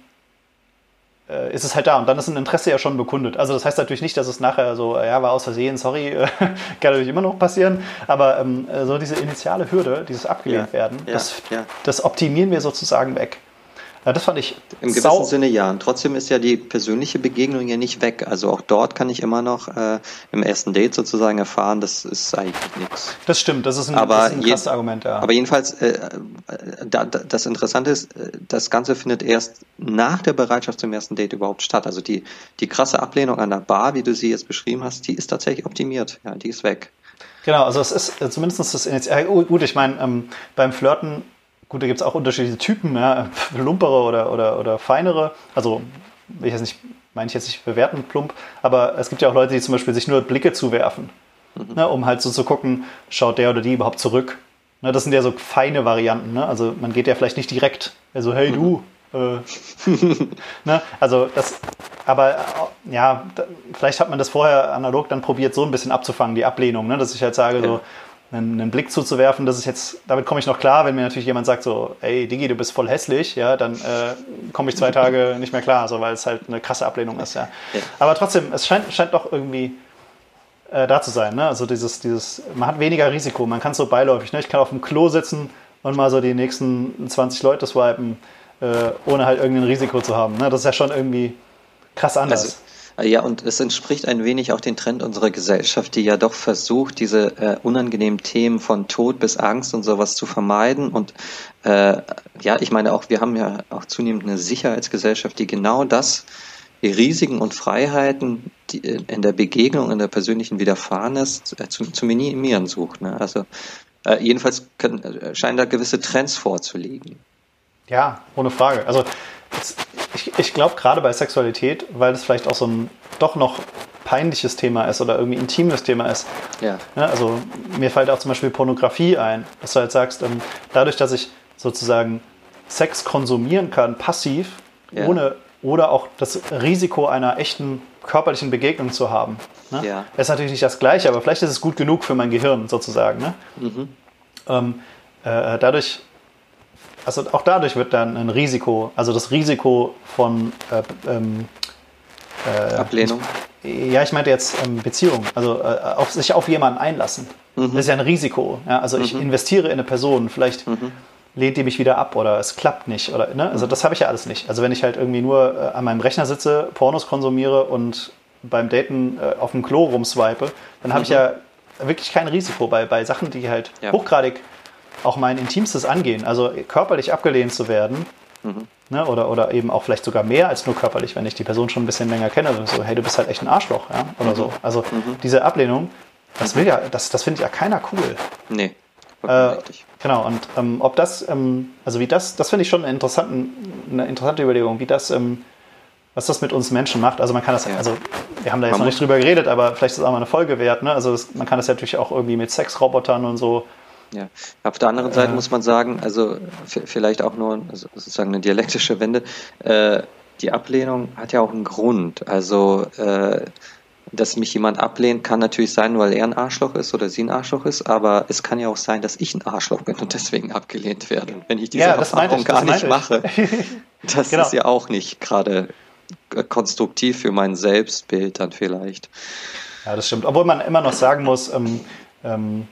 äh, ist es halt da und dann ist ein Interesse ja schon bekundet. Also das heißt natürlich nicht, dass es nachher so, ja, war aus Versehen, sorry, kann natürlich immer noch passieren, aber ähm, so diese initiale Hürde, dieses abgelehnt ja. werden, ja. Das, das optimieren wir sozusagen weg. Ja, das fand ich. Im gewissen sau Sinne ja. Und trotzdem ist ja die persönliche Begegnung ja nicht weg. Also auch dort kann ich immer noch äh, im ersten Date sozusagen erfahren, das ist eigentlich nichts. Das stimmt, das ist ein, aber das ist ein krasses Argument, ja. Aber jedenfalls, äh, da, da, das Interessante ist, äh, das Ganze findet erst nach der Bereitschaft zum ersten Date überhaupt statt. Also die, die krasse Ablehnung an der Bar, wie du sie jetzt beschrieben hast, die ist tatsächlich optimiert. Ja, die ist weg. Genau, also es ist äh, zumindest das Initial. Gut, ich meine, ähm, beim Flirten Gut, da gibt es auch unterschiedliche Typen, ja, lumpere oder, oder, oder feinere. Also, will ich jetzt nicht, meine ich jetzt nicht bewerten, plump, aber es gibt ja auch Leute, die zum Beispiel sich nur Blicke zuwerfen, mhm. ne, um halt so zu gucken, schaut der oder die überhaupt zurück. Ne, das sind ja so feine Varianten. Ne? Also, man geht ja vielleicht nicht direkt, also, hey du. Äh, ne? Also, das, aber ja, da, vielleicht hat man das vorher analog dann probiert, so ein bisschen abzufangen, die Ablehnung, ne? dass ich halt sage, ja. so, einen, einen, Blick zuzuwerfen, das ist jetzt, damit komme ich noch klar, wenn mir natürlich jemand sagt so, ey Digi, du bist voll hässlich, ja, dann äh, komme ich zwei Tage nicht mehr klar, so, weil es halt eine krasse Ablehnung ist, ja. Aber trotzdem, es scheint, scheint doch irgendwie äh, da zu sein, ne? Also dieses, dieses, man hat weniger Risiko, man kann so beiläufig, ne? Ich kann auf dem Klo sitzen und mal so die nächsten 20 Leute swipen, äh, ohne halt irgendein Risiko zu haben, ne? Das ist ja schon irgendwie krass anders. Also ja, und es entspricht ein wenig auch den Trend unserer Gesellschaft, die ja doch versucht, diese äh, unangenehmen Themen von Tod bis Angst und sowas zu vermeiden. Und äh, ja, ich meine auch, wir haben ja auch zunehmend eine Sicherheitsgesellschaft, die genau das, die Risiken und Freiheiten, die in der Begegnung, in der persönlichen Widerfahrenes äh, zu, zu minimieren sucht. Ne? Also äh, jedenfalls können, äh, scheinen da gewisse Trends vorzulegen. Ja, ohne Frage. Also ich, ich glaube gerade bei Sexualität, weil das vielleicht auch so ein doch noch peinliches Thema ist oder irgendwie intimes Thema ist. Ja. ja also mir fällt auch zum Beispiel Pornografie ein, dass du halt sagst, ähm, dadurch, dass ich sozusagen Sex konsumieren kann, passiv, ja. ohne oder auch das Risiko einer echten körperlichen Begegnung zu haben. Ne? Ja. ist natürlich nicht das Gleiche, aber vielleicht ist es gut genug für mein Gehirn sozusagen. Ne? Mhm. Ähm, äh, dadurch also auch dadurch wird dann ein Risiko, also das Risiko von äh, ähm, äh, Ablehnung. Ja, ich meinte jetzt ähm, Beziehung, also äh, auf, sich auf jemanden einlassen. Mhm. Das ist ja ein Risiko. Ja? Also ich mhm. investiere in eine Person, vielleicht mhm. lehnt die mich wieder ab oder es klappt nicht. Oder, ne? Also mhm. das habe ich ja alles nicht. Also wenn ich halt irgendwie nur äh, an meinem Rechner sitze, Pornos konsumiere und beim Daten äh, auf dem Klo rumswipe, dann habe ich mhm. ja wirklich kein Risiko bei, bei Sachen, die halt ja. hochgradig auch mein Intimstes angehen, also körperlich abgelehnt zu werden, mhm. ne, oder, oder eben auch vielleicht sogar mehr als nur körperlich, wenn ich die Person schon ein bisschen länger kenne, so, hey, du bist halt echt ein Arschloch, ja, oder mhm. so. Also mhm. diese Ablehnung, das will ja, das, das findet ja keiner cool. Nee. Äh, genau, und ähm, ob das, ähm, also wie das, das finde ich schon eine, eine interessante Überlegung, wie das, ähm, was das mit uns Menschen macht. Also man kann das, ja. also wir haben da jetzt man noch nicht drüber geredet, aber vielleicht ist es auch mal eine Folge wert, ne? Also das, man kann das ja natürlich auch irgendwie mit Sexrobotern und so ja, auf der anderen Seite äh, muss man sagen, also vielleicht auch nur also sozusagen eine dialektische Wende. Äh, die Ablehnung hat ja auch einen Grund. Also äh, dass mich jemand ablehnt, kann natürlich sein, weil er ein Arschloch ist oder sie ein Arschloch ist, aber es kann ja auch sein, dass ich ein Arschloch bin und deswegen abgelehnt werde. Und wenn ich diese ja, Erfahrung ich, gar nicht mache, das genau. ist ja auch nicht gerade konstruktiv für mein Selbstbild dann vielleicht. Ja, das stimmt. Obwohl man immer noch sagen muss, ähm, ähm,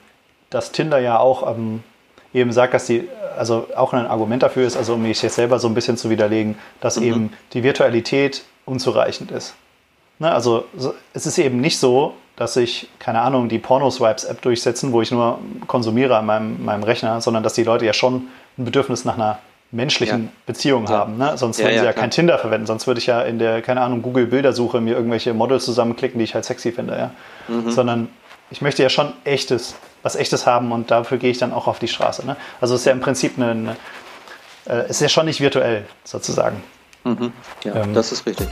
dass Tinder ja auch ähm, eben sagt, dass die, also auch ein Argument dafür ist, also um mich jetzt selber so ein bisschen zu widerlegen, dass mhm. eben die Virtualität unzureichend ist. Ne, also es ist eben nicht so, dass ich, keine Ahnung, die Porno-Swipes-App durchsetzen, wo ich nur konsumiere an meinem, meinem Rechner, sondern dass die Leute ja schon ein Bedürfnis nach einer menschlichen ja. Beziehung ja. haben. Ne? Sonst ja, würden sie ja, kein Tinder verwenden. Sonst würde ich ja in der, keine Ahnung, Google-Bildersuche mir irgendwelche Models zusammenklicken, die ich halt sexy finde. Ja? Mhm. Sondern ich möchte ja schon echtes was Echtes haben und dafür gehe ich dann auch auf die Straße. Ne? Also es ist ja im Prinzip eine, eine äh, ist ja schon nicht virtuell sozusagen. Mhm. Ja, ähm, das ist richtig.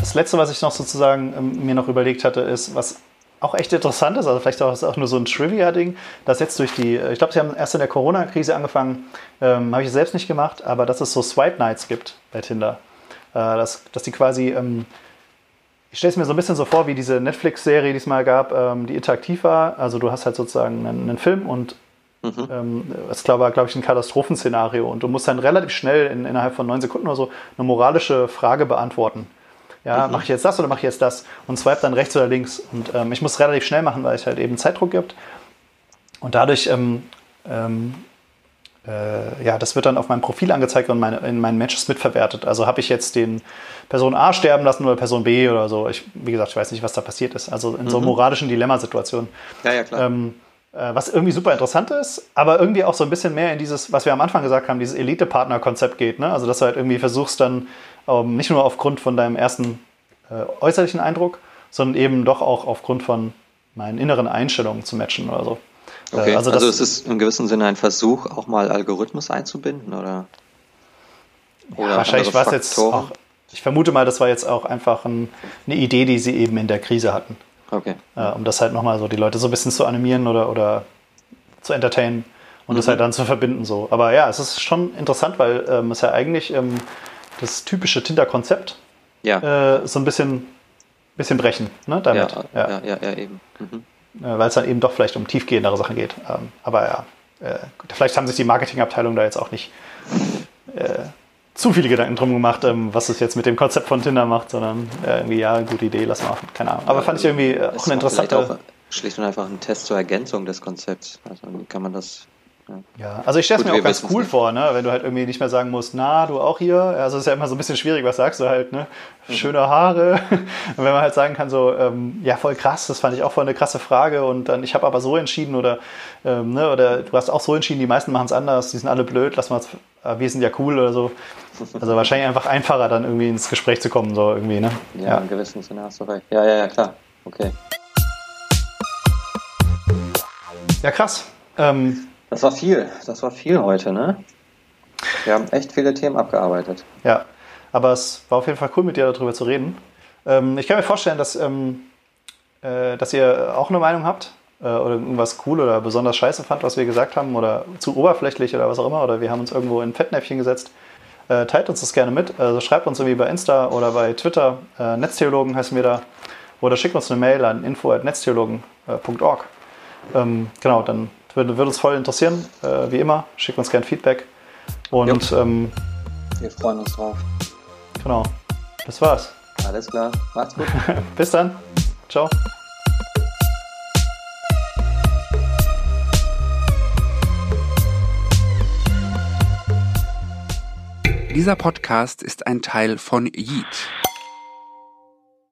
Das letzte, was ich noch sozusagen ähm, mir noch überlegt hatte, ist, was auch echt interessant ist, also vielleicht auch, ist auch nur so ein Trivia-Ding, dass jetzt durch die, äh, ich glaube, sie haben erst in der Corona-Krise angefangen, ähm, habe ich selbst nicht gemacht, aber dass es so Swipe-Nights gibt bei Tinder. Äh, dass, dass die quasi ähm, ich stelle es mir so ein bisschen so vor, wie diese Netflix-Serie, die es mal gab, ähm, die interaktiv war. Also du hast halt sozusagen einen, einen Film und mhm. ähm, es war, glaube ich, ein Katastrophenszenario und du musst dann relativ schnell in, innerhalb von neun Sekunden oder so eine moralische Frage beantworten. Ja, mhm. mache ich jetzt das oder mache ich jetzt das? Und swipe dann rechts oder links. Und ähm, ich muss relativ schnell machen, weil es halt eben Zeitdruck gibt. Und dadurch ähm, ähm, äh, ja, das wird dann auf meinem Profil angezeigt und meine, in meinen Matches mitverwertet. Also habe ich jetzt den Person A sterben lassen oder Person B oder so. Ich, wie gesagt, ich weiß nicht, was da passiert ist. Also in so mhm. moralischen Dilemmasituationen. Ja, ja, klar. Ähm, äh, was irgendwie super interessant ist, aber irgendwie auch so ein bisschen mehr in dieses, was wir am Anfang gesagt haben, dieses Elite-Partner-Konzept geht. Ne? Also, dass du halt irgendwie versuchst dann ähm, nicht nur aufgrund von deinem ersten äh, äußerlichen Eindruck, sondern eben doch auch aufgrund von meinen inneren Einstellungen zu matchen oder so. Okay, also, also es ist im gewissen Sinne ein Versuch, auch mal Algorithmus einzubinden, oder? oder ja, wahrscheinlich war es jetzt auch, ich vermute mal, das war jetzt auch einfach ein, eine Idee, die sie eben in der Krise hatten. Okay. Äh, um das halt nochmal so die Leute so ein bisschen zu animieren oder, oder zu entertainen und mhm. das halt dann zu verbinden so. Aber ja, es ist schon interessant, weil ähm, es ja eigentlich ähm, das typische Tinder-Konzept ja. äh, so ein bisschen, bisschen brechen, ne, damit. Ja, ja, ja, ja eben. Mhm. Äh, weil es dann eben doch vielleicht um tiefgehendere Sachen geht. Ähm, aber ja, äh, vielleicht haben sich die Marketingabteilung da jetzt auch nicht äh, zu viele Gedanken drum gemacht, ähm, was es jetzt mit dem Konzept von Tinder macht, sondern äh, irgendwie, ja, gute Idee, lass mal, keine Ahnung. Aber fand ich irgendwie auch eine interessante... Auch schlicht und einfach ein Test zur Ergänzung des Konzepts. Also kann man das ja, also ich stelle es mir auch ganz cool nicht. vor, ne? wenn du halt irgendwie nicht mehr sagen musst, na, du auch hier. Also es ist ja immer so ein bisschen schwierig, was sagst du halt, ne? Mhm. Schöne Haare. Und wenn man halt sagen kann, so, ähm, ja, voll krass, das fand ich auch voll eine krasse Frage und dann, ich habe aber so entschieden oder, ähm, ne, oder du hast auch so entschieden, die meisten machen es anders, die sind alle blöd, lass mal, äh, wir sind ja cool oder so. Also wahrscheinlich einfach einfacher, dann irgendwie ins Gespräch zu kommen, so irgendwie, ne? Ja, ja. in gewissem Sinne hast du recht. Ja, ja, ja, klar. Okay. Ja, krass. Ähm, das war viel. Das war viel heute, ne? Wir haben echt viele Themen abgearbeitet. Ja, aber es war auf jeden Fall cool, mit dir darüber zu reden. Ähm, ich kann mir vorstellen, dass, ähm, äh, dass ihr auch eine Meinung habt äh, oder irgendwas cool oder besonders scheiße fand, was wir gesagt haben oder zu oberflächlich oder was auch immer oder wir haben uns irgendwo in Fettnäpfchen gesetzt. Äh, teilt uns das gerne mit. Also schreibt uns irgendwie bei Insta oder bei Twitter. Netztheologen heißen wir da. Oder schickt uns eine Mail an info.netztheologen.org. Ähm, genau, dann würde, würde uns voll interessieren, äh, wie immer. Schickt uns gerne Feedback. Und ähm, wir freuen uns drauf. Genau. Das war's. Alles klar. Macht's gut. Bis dann. Ciao. Dieser Podcast ist ein Teil von Yeet